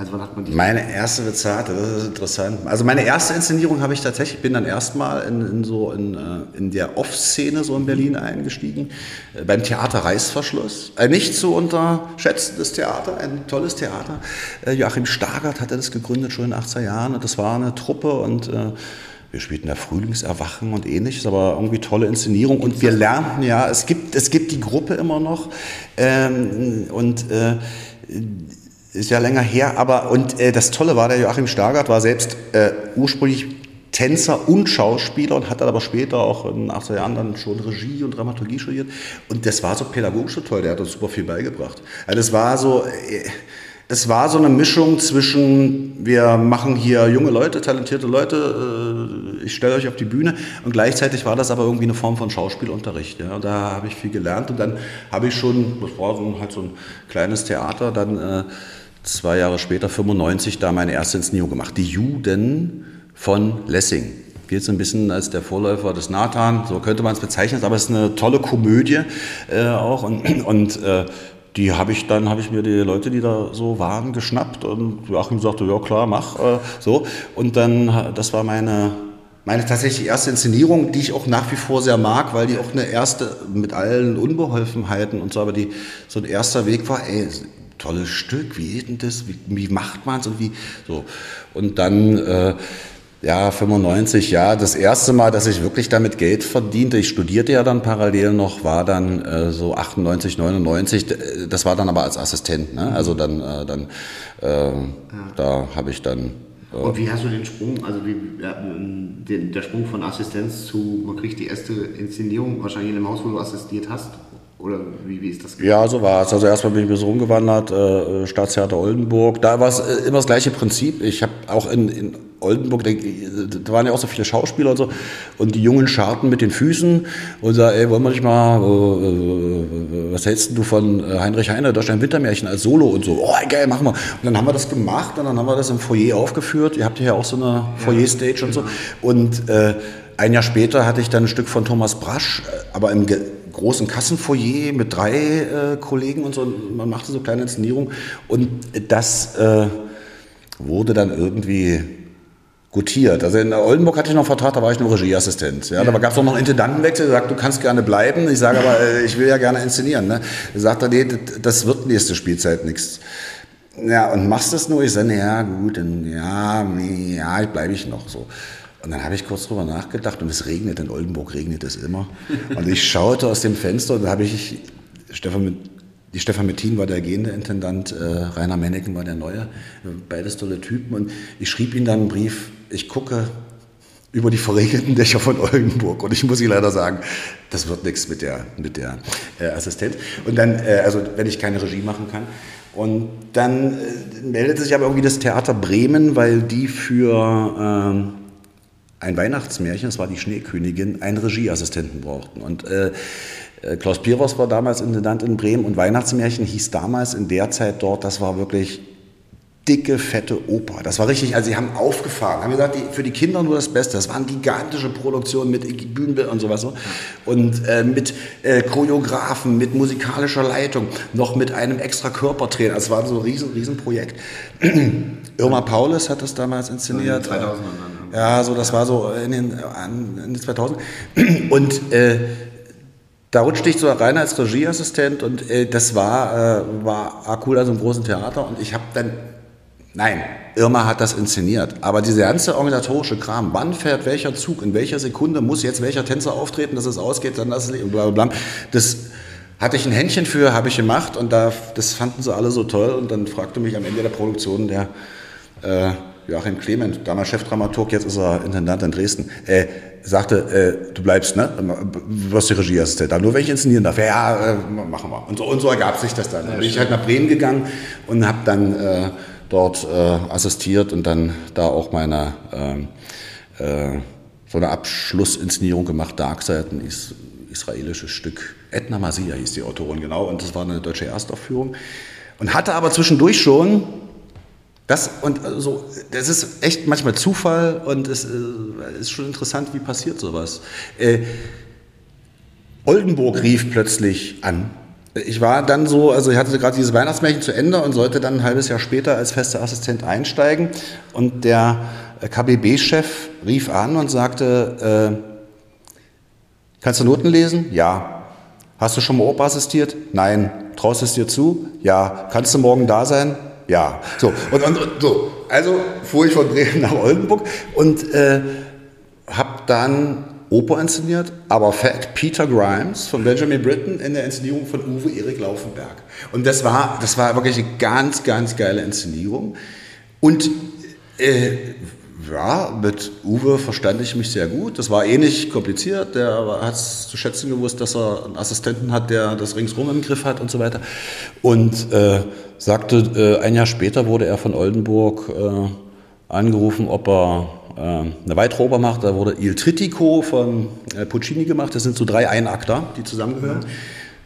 also wann hat man die? Meine erste bezahlte, das ist interessant. Also meine erste Inszenierung habe ich tatsächlich, ich bin dann erstmal in, in, so in, äh, in der Off-Szene so in Berlin eingestiegen, äh, beim Theater Reißverschluss. Ein nicht zu unterschätzendes Theater, ein tolles Theater. Äh, Joachim Stargard hatte das gegründet schon in den 80er Jahren und das war eine Truppe und wir spielten da Frühlingserwachen und ähnliches, aber irgendwie tolle Inszenierung. Und wir lernten, ja, es gibt, es gibt die Gruppe immer noch. Ähm, und äh, ist ja länger her, aber und äh, das Tolle war, der Joachim Stargard war selbst äh, ursprünglich Tänzer und Schauspieler und hat dann aber später auch in den 80er Jahren dann schon Regie und Dramaturgie studiert. Und das war so pädagogisch so toll, der hat uns super viel beigebracht. Also das war so, äh, es war so eine Mischung zwischen, wir machen hier junge Leute, talentierte Leute, äh, ich stelle euch auf die Bühne und gleichzeitig war das aber irgendwie eine Form von Schauspielunterricht. Ja. Und da habe ich viel gelernt und dann habe ich schon, das war so halt so ein kleines Theater, dann äh, zwei Jahre später, 95, da meine erste Inszenierung gemacht. Die Juden von Lessing. Gilt so ein bisschen als der Vorläufer des Nathan, so könnte man es bezeichnen, aber es ist eine tolle Komödie äh, auch. Und, und äh, die habe ich dann, habe ich mir die Leute, die da so waren, geschnappt und Joachim sagte, ja klar, mach äh, so. Und dann, das war meine, meine tatsächlich erste Inszenierung, die ich auch nach wie vor sehr mag, weil die auch eine erste mit allen Unbeholfenheiten und so, aber die so ein erster Weg war, ey, tolles Stück, wie geht denn das, wie, wie macht man es und wie so. Und dann, äh, ja, 95, ja, das erste Mal, dass ich wirklich damit Geld verdiente, ich studierte ja dann parallel noch, war dann äh, so 98, 99, das war dann aber als Assistent, ne? also dann, äh, dann äh, ja. da habe ich dann äh, und wie hast du den Sprung, also wie, ja, den, der Sprung von Assistenz zu, man kriegt die erste Inszenierung wahrscheinlich in einem Haus, wo du assistiert hast? Oder wie, wie ist das? Ja, so war es. Also erstmal bin ich ein bisschen rumgewandert, äh, Staatstheater Oldenburg. Da war es äh, immer das gleiche Prinzip. Ich habe auch in, in Oldenburg, da, da, waren ja auch so viele Schauspieler und so, und die Jungen scharten mit den Füßen und sagen, ey, wollen wir nicht mal, äh, äh, was hältst du von äh, Heinrich Heine, Deutschland Wintermärchen als Solo und so, oh, geil, machen wir. Und dann haben wir das gemacht und dann haben wir das im Foyer aufgeführt. Ihr habt hier ja auch so eine Foyer-Stage und so. Und äh, ein Jahr später hatte ich dann ein Stück von Thomas Brasch, äh, aber im großen Kassenfoyer mit drei äh, Kollegen und so. Und man machte so kleine Inszenierungen. Und das äh, wurde dann irgendwie gutiert. Also in Oldenburg hatte ich noch Vertrag, da war ich nur Regieassistent. Ja. Da gab es auch noch einen Intendantenwechsel, der sagt, du kannst gerne bleiben. Ich sage aber, äh, ich will ja gerne inszenieren. Ne? Er sagt, nee, das wird nächste Spielzeit nichts. Ja, und machst das nur? Ich sage, ja, gut, dann, ja, ja, bleibe ich noch so. Und dann habe ich kurz drüber nachgedacht und es regnet, in Oldenburg regnet es immer. Und ich schaute aus dem Fenster und da habe ich, Stefan, die Stefan Mettin war der gehende Intendant, äh, Rainer Menneken war der neue, beides tolle Typen. Und ich schrieb ihm dann einen Brief, ich gucke über die verregneten Dächer von Oldenburg. Und ich muss Ihnen leider sagen, das wird nichts mit der, mit der äh, Assistenz. Und dann, äh, also wenn ich keine Regie machen kann. Und dann äh, meldete sich aber irgendwie das Theater Bremen, weil die für ähm, ein Weihnachtsmärchen, das war die Schneekönigin, einen Regieassistenten brauchten. Und äh, äh, Klaus Piros war damals Intendant in Bremen und Weihnachtsmärchen hieß damals in der Zeit dort, das war wirklich dicke, fette Oper. Das war richtig, also sie haben aufgefahren, haben gesagt, die, für die Kinder nur das Beste. Das waren gigantische Produktionen mit Bühnenbild und sowas. Und äh, mit äh, Choreografen, mit musikalischer Leitung, noch mit einem extra Körpertrainer. Das war so ein riesen, riesen Projekt. Irma Paulus hat das damals inszeniert. 2000 ja, so das war so in den, in den 2000. Und äh, da rutschte ich so rein als Regieassistent und äh, das war, äh, war cool an so einem großen Theater und ich habe dann Nein, Irma hat das inszeniert. Aber diese ganze organisatorische Kram, wann fährt welcher Zug, in welcher Sekunde muss jetzt welcher Tänzer auftreten, dass es ausgeht, dann das bla bla bla, das hatte ich ein Händchen für, habe ich gemacht und da, das fanden sie alle so toll und dann fragte mich am Ende der Produktion der äh, Joachim Clement, damals Chefdramaturg, jetzt ist er Intendant in Dresden, äh, sagte, äh, du bleibst, ne? Du wirst die Regieassistent. Nur wenn ich inszenieren darf. Ja, ja äh, machen wir. Und so, und so ergab sich das dann. Dann bin ich halt nach Bremen gegangen und habe dann äh, dort äh, assistiert und dann da auch meine ähm, äh, so eine Abschlussinszenierung gemacht, Darkseid, ein is israelisches Stück. Edna Masia hieß die Autorin, genau, und das war eine deutsche Erstaufführung. Und hatte aber zwischendurch schon das und so, das ist echt manchmal Zufall und es äh, ist schon interessant, wie passiert sowas. Äh, Oldenburg rief plötzlich an. Ich war dann so, also ich hatte gerade dieses Weihnachtsmärchen zu Ende und sollte dann ein halbes Jahr später als fester Assistent einsteigen. Und der KBB-Chef rief an und sagte, äh, kannst du Noten lesen? Ja. Hast du schon mal Opa assistiert? Nein. Traust du es dir zu? Ja. Kannst du morgen da sein? Ja, so. Und, und, und so. Also fuhr ich von Bremen nach Oldenburg und äh, habe dann Oper inszeniert, aber Fat Peter Grimes von Benjamin Britten in der Inszenierung von Uwe Erik Laufenberg. Und das war, das war wirklich eine ganz, ganz geile Inszenierung. Und äh, ja, mit Uwe verstand ich mich sehr gut. Das war ähnlich eh kompliziert. Der hat es zu schätzen gewusst, dass er einen Assistenten hat, der das ringsrum im Griff hat und so weiter. Und äh, sagte, äh, ein Jahr später wurde er von Oldenburg äh, angerufen, ob er äh, eine weitere Oper macht. Da wurde Il Trittico von äh, Puccini gemacht. Das sind so drei Einakter, die zusammengehören.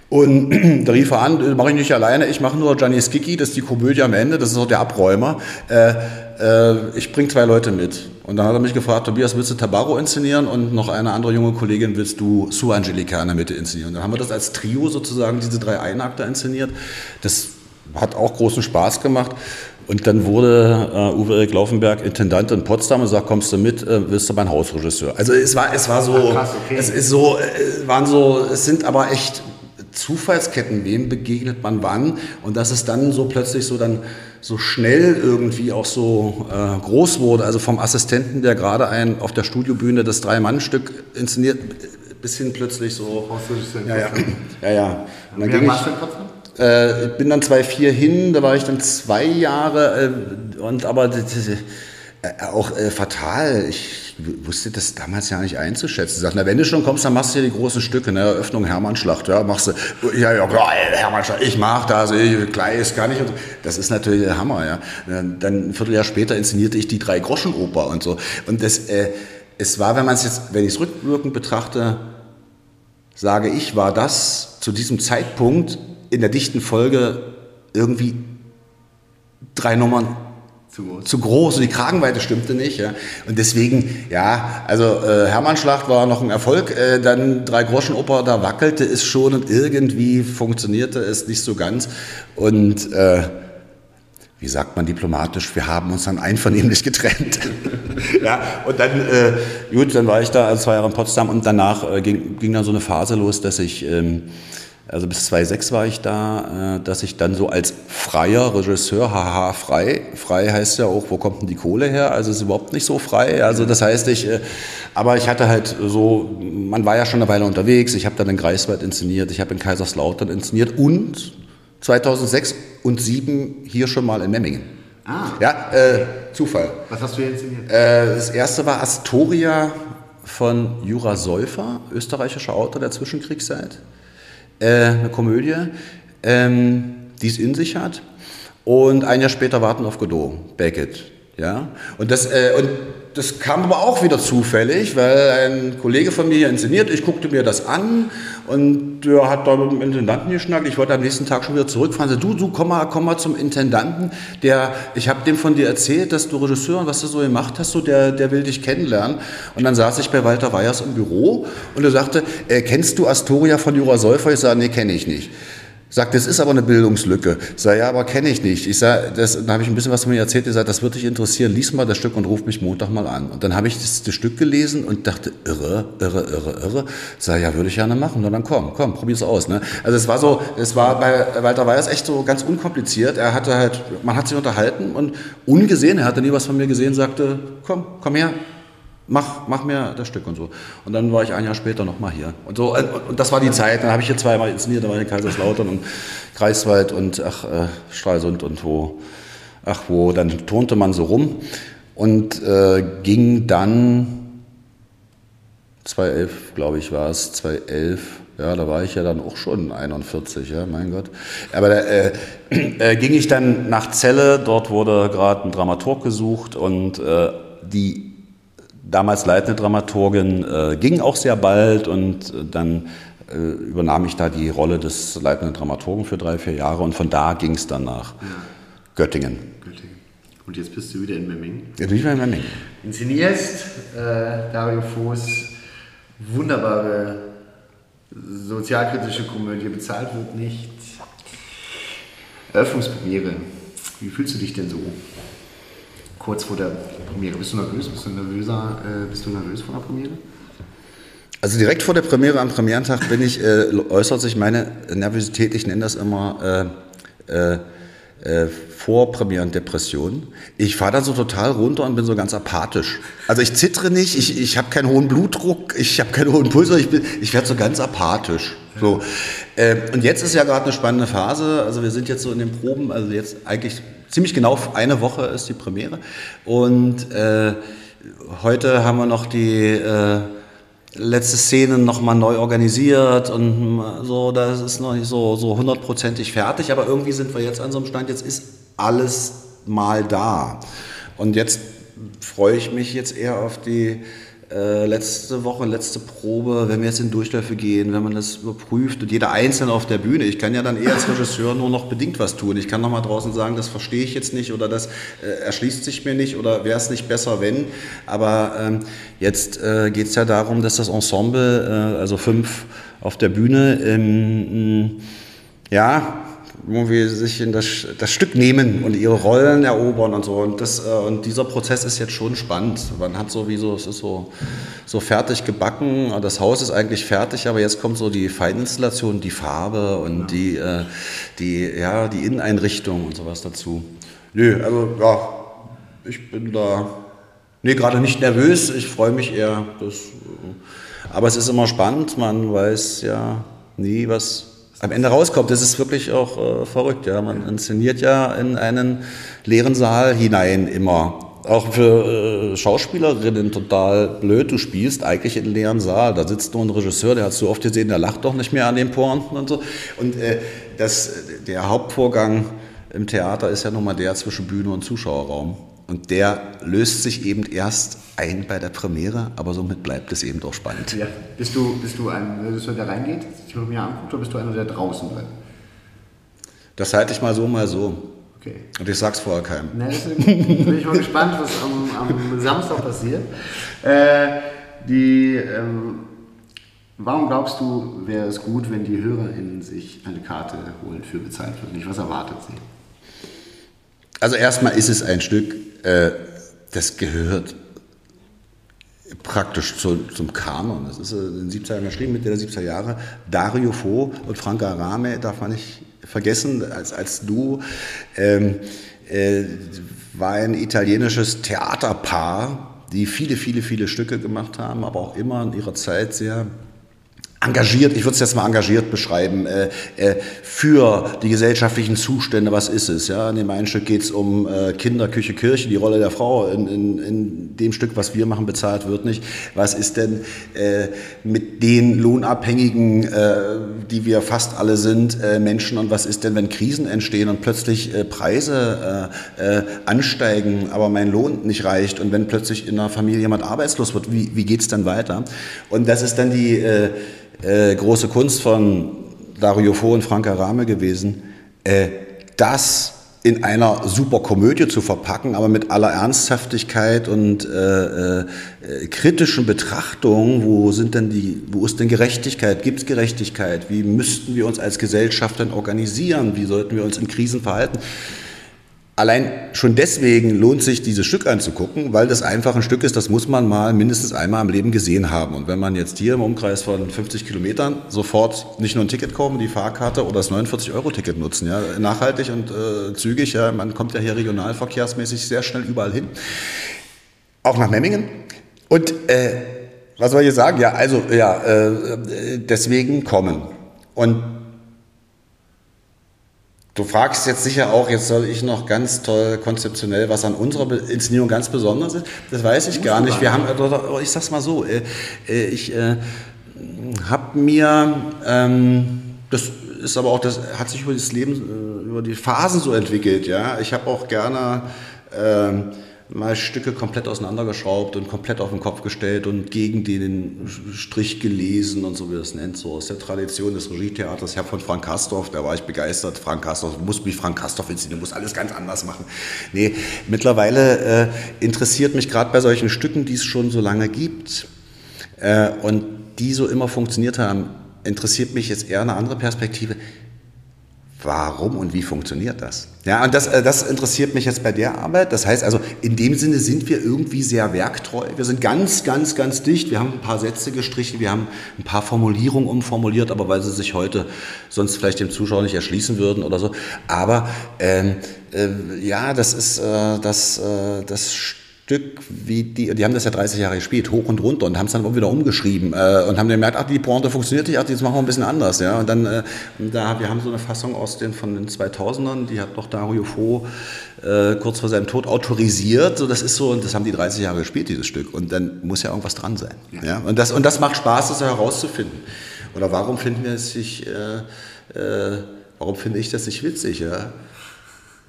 Und da rief er an, mache ich nicht alleine, ich mache nur Gianni Schicchi, das ist die Komödie am Ende, das ist auch der Abräumer. Äh, äh, ich bringe zwei Leute mit. Und dann hat er mich gefragt, Tobias, willst du Tabaro inszenieren? Und noch eine andere junge Kollegin, willst du Su Angelica in der Mitte inszenieren? Und dann haben wir das als Trio sozusagen, diese drei Einakter inszeniert. Das hat auch großen Spaß gemacht. Und dann wurde äh, Uwe Erik Laufenberg Intendant in Potsdam und sagt, kommst du mit, äh, wirst du mein Hausregisseur. Also es war, es war so, krass, okay. es ist so, äh, waren so, es sind aber echt Zufallsketten, wem begegnet man wann und dass es dann so plötzlich so dann so schnell irgendwie auch so äh, groß wurde, also vom Assistenten, der gerade ein auf der Studiobühne das Drei-Mann-Stück inszeniert, bis hin plötzlich so. Ja, ja. ja, ja. Und dann ging ich, äh, bin dann 2,4 hin, da war ich dann zwei Jahre äh, und aber auch äh, fatal. Ich wusste das damals ja nicht einzuschätzen. Sagten, na, wenn du schon kommst, dann machst du ja die großen Stücke, ne? Eröffnung Hermannschlacht, ja, machst du, ja, ja, klar, Hermannschlacht, ich mach das, ich, Gleis kann ich. Und, das ist natürlich der Hammer, ja. Dann ein Vierteljahr später inszenierte ich die Drei-Groschen-Oper und so. Und das, äh, es war, wenn man es jetzt, wenn ich es rückwirkend betrachte, sage ich, war das zu diesem Zeitpunkt in der dichten Folge irgendwie drei Nummern zu groß. Zu groß und die Kragenweite stimmte nicht. Ja. Und deswegen, ja, also äh, Hermannschlacht war noch ein Erfolg, äh, dann Drei Groschen Oper, da wackelte es schon und irgendwie funktionierte es nicht so ganz. Und äh, wie sagt man diplomatisch, wir haben uns dann einvernehmlich getrennt. ja, und dann, äh, gut, dann war ich da also zwei Jahre in Potsdam und danach äh, ging, ging dann so eine Phase los, dass ich ähm, also bis 2006 war ich da, äh, dass ich dann so als freier Regisseur, haha, frei, frei heißt ja auch, wo kommt denn die Kohle her? Also es ist überhaupt nicht so frei. Also das heißt, ich, äh, aber ich hatte halt so, man war ja schon eine Weile unterwegs, ich habe dann in Greifswald inszeniert, ich habe in Kaiserslautern inszeniert und 2006 und 2007 hier schon mal in Memmingen. Ah. Ja, äh, Zufall. Was hast du hier inszeniert? Äh, das erste war Astoria von Jura Säufer, österreichischer Autor der Zwischenkriegszeit äh, eine Komödie, ähm, die es in sich hat. Und ein Jahr später Warten auf Godot, Beckett. Ja? Und, das, äh, und das kam aber auch wieder zufällig, weil ein Kollege von mir hier inszeniert, ich guckte mir das an und der hat da mit dem Intendanten geschnackt. Ich wollte am nächsten Tag schon wieder zurückfahren. So, du, du, komm mal, komm mal zum Intendanten. Der, ich habe dem von dir erzählt, dass du Regisseur und was du so gemacht hast, so, der, der will dich kennenlernen. Und dann saß ich bei Walter Weyers im Büro und er sagte, äh, kennst du Astoria von Jura Säufer? Ich sage, nee, kenne ich nicht. Sagt, das ist aber eine Bildungslücke. Sag, ja, aber kenne ich nicht. Ich sag, das, dann habe ich ein bisschen was von mir erzählt. Ich sage, das wird dich interessieren. Lies mal das Stück und ruf mich Montag mal an. Und dann habe ich das, das, Stück gelesen und dachte, irre, irre, irre, irre. Sag, ja, würde ich gerne machen. Und dann komm, komm, probier's aus. Ne? Also es war so, es war bei Walter Weyers echt so ganz unkompliziert. Er hatte halt, man hat sich unterhalten und ungesehen, er hatte nie was von mir gesehen, sagte, komm, komm her, mach, mach mir das Stück und so. Und dann war ich ein Jahr später nochmal hier. Und, so, und, und das war die Zeit. Dann habe ich hier zweimal inszeniert, da war ich in Kaiserslautern und Greifswald und ach, äh, Stralsund und wo, ach wo, dann turnte man so rum und äh, ging dann 2011, glaube ich, war es, 2011, ja, da war ich ja dann auch schon 41, ja, mein Gott. Aber da äh, äh, ging ich dann nach Celle, dort wurde gerade ein Dramaturg gesucht und äh, die damals leitende Dramaturgin äh, ging auch sehr bald und äh, dann äh, übernahm ich da die Rolle des leitenden Dramaturgen für drei, vier Jahre und von da ging es dann nach ja. Göttingen. Göttingen. Und jetzt bist du wieder in Memmingen? Jetzt bin ich wieder in Memmingen. Inszenierst äh, Dario Voß wunderbare sozialkritische Komödie, bezahlt wird nicht. Eröffnungspremiere. Wie fühlst du dich denn so? Kurz vor der Premiere. Bist du nervös? Bist du nervöser? Äh, bist du nervös vor der Premiere? Also direkt vor der Premiere am Premierentag bin ich, äh, äußert sich meine Nervosität, ich nenne das immer äh, äh, äh Vorpremierendepression. Ich fahre dann so total runter und bin so ganz apathisch. Also ich zittere nicht, ich, ich habe keinen hohen Blutdruck, ich habe keinen hohen Puls, ich, ich werde so ganz apathisch. So. Äh, und jetzt ist ja gerade eine spannende Phase. Also wir sind jetzt so in den Proben, also jetzt eigentlich ziemlich genau eine Woche ist die Premiere. Und äh, heute haben wir noch die äh, letzte Szene nochmal neu organisiert und so, das ist noch nicht so, so hundertprozentig fertig, aber irgendwie sind wir jetzt an so einem Stand, jetzt ist alles mal da. Und jetzt freue ich mich jetzt eher auf die äh, letzte Woche, letzte Probe, wenn wir jetzt in Durchläufe gehen, wenn man das überprüft und jeder Einzelne auf der Bühne, ich kann ja dann eher als Regisseur nur noch bedingt was tun. Ich kann noch mal draußen sagen, das verstehe ich jetzt nicht oder das äh, erschließt sich mir nicht oder wäre es nicht besser, wenn. Aber ähm, jetzt äh, geht es ja darum, dass das Ensemble, äh, also fünf auf der Bühne, ähm, ja, irgendwie sich in das, das, Stück nehmen und ihre Rollen erobern und so. Und, das, äh, und dieser Prozess ist jetzt schon spannend. Man hat sowieso, es ist so, so fertig gebacken. Das Haus ist eigentlich fertig, aber jetzt kommt so die Feininstallation, die Farbe und die, äh, die, ja, die Inneneinrichtung und sowas dazu. Nö, also ja, ich bin da, nee, gerade nicht nervös. Ich freue mich eher. Das, aber es ist immer spannend. Man weiß ja nie, was am Ende rauskommt. Das ist wirklich auch äh, verrückt. Ja, man inszeniert ja in einen leeren Saal hinein immer. Auch für äh, Schauspielerinnen total blöd. Du spielst eigentlich in einen leeren Saal. Da sitzt nur ein Regisseur, der hat so oft gesehen, der lacht doch nicht mehr an den Pointen und so. Und äh, das, der Hauptvorgang im Theater ist ja nun mal der zwischen Bühne und Zuschauerraum. Und der löst sich eben erst ein bei der Premiere, aber somit bleibt es eben doch spannend. Ja. Bist, du, bist du ein Regisseur, der reingeht, sich Premiere anguckt, oder bist du einer, der draußen bleibt? Das halte ich mal so, mal so. Okay. Und ich sag's vorher keinem. Na, deswegen bin ich mal gespannt, was am, am Samstag passiert. Äh, die, ähm, warum glaubst du, wäre es gut, wenn die HörerInnen sich eine Karte holen für bezahlt wird? Nicht, was erwartet sie? Also erstmal ist es ein Stück, äh, das gehört praktisch zu, zum Kanon. Das ist in den 70er Jahren geschrieben, Mitte der 70er Jahre. Dario Fo und Franca Arame darf man nicht vergessen, als, als du ähm, äh, war ein italienisches Theaterpaar, die viele, viele, viele Stücke gemacht haben, aber auch immer in ihrer Zeit sehr engagiert, ich würde es jetzt mal engagiert beschreiben, äh, äh, für die gesellschaftlichen Zustände, was ist es? Ja? In dem einen Stück geht es um äh, Kinder, Küche, Kirche, die Rolle der Frau in, in, in dem Stück, was wir machen, bezahlt wird nicht. Was ist denn äh, mit den Lohnabhängigen, äh, die wir fast alle sind, äh, Menschen und was ist denn, wenn Krisen entstehen und plötzlich äh, Preise äh, äh, ansteigen, aber mein Lohn nicht reicht und wenn plötzlich in einer Familie jemand arbeitslos wird, wie, wie geht es dann weiter? Und das ist dann die äh, äh, große Kunst von Dario Fo und Frank Arame gewesen, äh, das in einer super Komödie zu verpacken, aber mit aller Ernsthaftigkeit und äh, äh, kritischen Betrachtung, wo sind denn die, wo ist denn Gerechtigkeit? Gibt es Gerechtigkeit? Wie müssten wir uns als Gesellschaft denn organisieren? Wie sollten wir uns in Krisen verhalten? Allein schon deswegen lohnt sich, dieses Stück anzugucken, weil das einfach ein Stück ist, das muss man mal mindestens einmal im Leben gesehen haben. Und wenn man jetzt hier im Umkreis von 50 Kilometern sofort nicht nur ein Ticket kaufen, die Fahrkarte oder das 49-Euro-Ticket nutzen, ja, nachhaltig und äh, zügig, ja, man kommt ja hier regionalverkehrsmäßig sehr schnell überall hin. Auch nach Memmingen. Und äh, was soll ich sagen? Ja, also ja, äh, deswegen kommen. Und Du fragst jetzt sicher auch, jetzt soll ich noch ganz toll konzeptionell, was an unserer Inszenierung ganz besonders ist. Das weiß ich gar nicht. Wir haben, äh, ich sag's mal so, äh, äh, ich habe mir, ähm, das ist aber auch, das hat sich über das Leben, über die Phasen so entwickelt. Ja, ich habe auch gerne ähm, mal Stücke komplett auseinandergeschraubt und komplett auf den Kopf gestellt und gegen den Strich gelesen und so wie das nennt, so aus der Tradition des Regietheaters her von Frank Kastorf, da war ich begeistert. Frank Kastorf, muss mich Frank Kastorf inszenieren, muss alles ganz anders machen. Nee, mittlerweile äh, interessiert mich gerade bei solchen Stücken, die es schon so lange gibt äh, und die so immer funktioniert haben, interessiert mich jetzt eher eine andere Perspektive warum und wie funktioniert das? Ja, und das, äh, das interessiert mich jetzt bei der Arbeit. Das heißt also, in dem Sinne sind wir irgendwie sehr werktreu. Wir sind ganz, ganz, ganz dicht. Wir haben ein paar Sätze gestrichen, wir haben ein paar Formulierungen umformuliert, aber weil sie sich heute sonst vielleicht dem Zuschauer nicht erschließen würden oder so. Aber ähm, äh, ja, das ist äh, das, äh, das Stück wie die, die haben das ja 30 Jahre gespielt, hoch und runter und haben es dann auch wieder umgeschrieben äh, und haben dann gemerkt, ach, die Pointe funktioniert nicht, ach, jetzt machen wir ein bisschen anders, ja. Und dann, äh, da, wir haben so eine Fassung aus den, von den 2000ern, die hat noch Dario Fo äh, kurz vor seinem Tod autorisiert, so das ist so, und das haben die 30 Jahre gespielt, dieses Stück. Und dann muss ja irgendwas dran sein, ja. Und das, und das macht Spaß, das herauszufinden. Oder warum finden wir es sich, äh, äh, warum finde ich das nicht witzig, ja?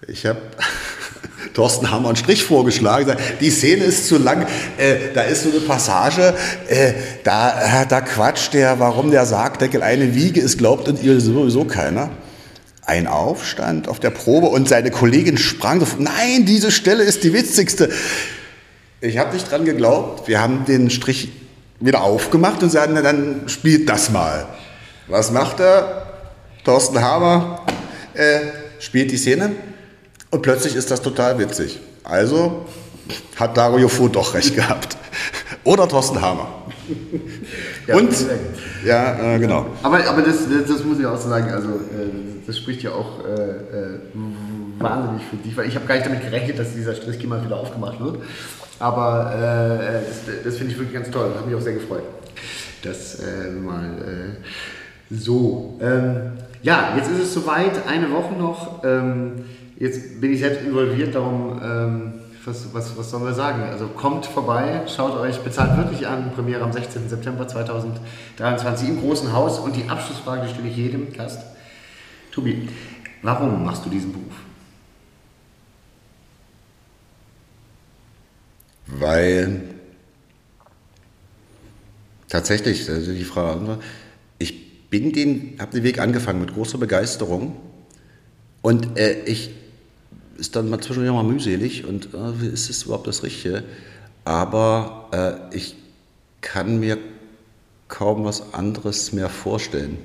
Ich habe Thorsten Hammer einen Strich vorgeschlagen. Die Szene ist zu lang. Äh, da ist so eine Passage, äh, da, äh, da quatscht der, warum der Sargdeckel eine Wiege ist, glaubt und ihr sowieso keiner. Ein Aufstand auf der Probe und seine Kollegin sprang so, nein, diese Stelle ist die witzigste. Ich habe nicht dran geglaubt. Wir haben den Strich wieder aufgemacht und sagen, dann spielt das mal. Was macht er? Thorsten Hammer äh, spielt die Szene und plötzlich ist das total witzig. Also hat Dario Fu doch recht gehabt. Oder Thorsten Hammer. Ja, und, ja, äh, genau. Aber, aber das, das, muss ich auch so sagen, also äh, das spricht ja auch äh, äh wahnsinnig für dich, weil ich habe gar nicht damit gerechnet, dass dieser Strich mal wieder aufgemacht wird. Aber äh, das, das finde ich wirklich ganz toll. Das hat mich auch sehr gefreut. Das äh, mal so. Ähm, ja, jetzt ist es soweit, eine Woche noch. Ähm, Jetzt bin ich selbst involviert, darum, ähm, was, was, was sollen wir sagen? Also kommt vorbei, schaut euch, bezahlt wirklich an, Premiere am 16. September 2023 im Großen Haus. Und die Abschlussfrage stelle ich jedem Gast. Tobi, warum machst du diesen Beruf? Weil tatsächlich, also die Frage, ich bin den, habe den Weg angefangen mit großer Begeisterung und äh, ich ist dann mal zwischendurch mal mühselig und äh, ist es überhaupt das Richtige? Aber äh, ich kann mir kaum was anderes mehr vorstellen.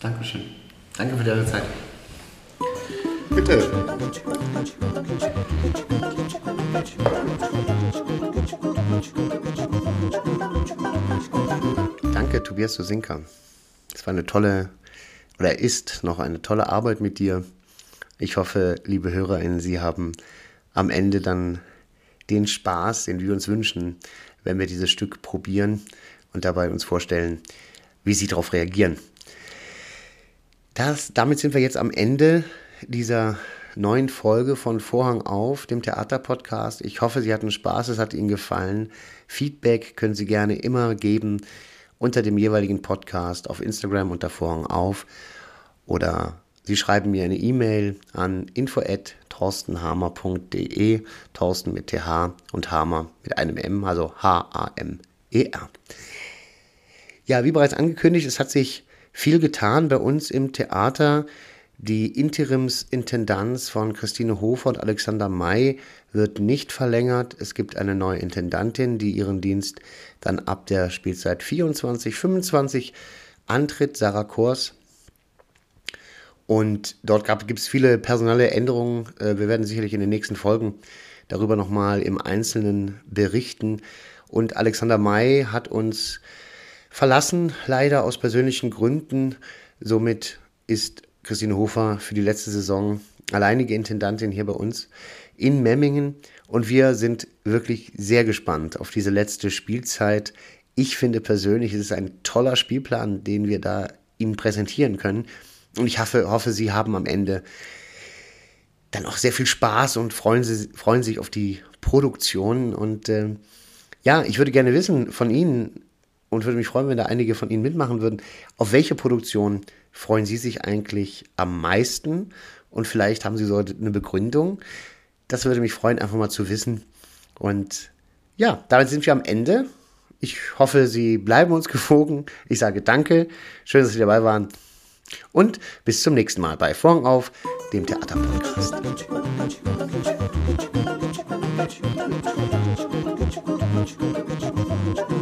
Dankeschön. Danke für deine Zeit. Bitte. Danke, Tobias Sosinka. Es war eine tolle, oder ist noch eine tolle Arbeit mit dir. Ich hoffe, liebe HörerInnen, Sie haben am Ende dann den Spaß, den wir uns wünschen, wenn wir dieses Stück probieren und dabei uns vorstellen, wie Sie darauf reagieren. Das, damit sind wir jetzt am Ende dieser neuen Folge von Vorhang auf, dem Theaterpodcast. Ich hoffe, Sie hatten Spaß, es hat Ihnen gefallen. Feedback können Sie gerne immer geben unter dem jeweiligen Podcast auf Instagram unter Vorhang auf oder Sie schreiben mir eine E-Mail an info@torstenhamer.de, Torsten mit TH und Hamer mit einem M, also H-A-M-E-R. Ja, wie bereits angekündigt, es hat sich viel getan bei uns im Theater. Die Interimsintendanz von Christine Hofer und Alexander May wird nicht verlängert. Es gibt eine neue Intendantin, die ihren Dienst dann ab der Spielzeit 24-25 antritt, Sarah Kors. Und dort gibt es viele personelle Änderungen. Äh, wir werden sicherlich in den nächsten Folgen darüber nochmal im Einzelnen berichten. Und Alexander May hat uns verlassen, leider aus persönlichen Gründen. Somit ist Christine Hofer für die letzte Saison alleinige Intendantin hier bei uns in Memmingen und wir sind wirklich sehr gespannt auf diese letzte Spielzeit. Ich finde persönlich, es ist ein toller Spielplan, den wir da Ihnen präsentieren können. Und ich hoffe, hoffe Sie haben am Ende dann auch sehr viel Spaß und freuen, Sie, freuen sich auf die Produktion. Und äh, ja, ich würde gerne wissen von Ihnen und würde mich freuen, wenn da einige von Ihnen mitmachen würden. Auf welche Produktion freuen Sie sich eigentlich am meisten? Und vielleicht haben Sie so eine Begründung. Das würde mich freuen, einfach mal zu wissen. Und ja, damit sind wir am Ende. Ich hoffe, Sie bleiben uns gewogen. Ich sage danke. Schön, dass Sie dabei waren. Und bis zum nächsten Mal bei Vorhang auf, dem Theaterpodcast. Thank.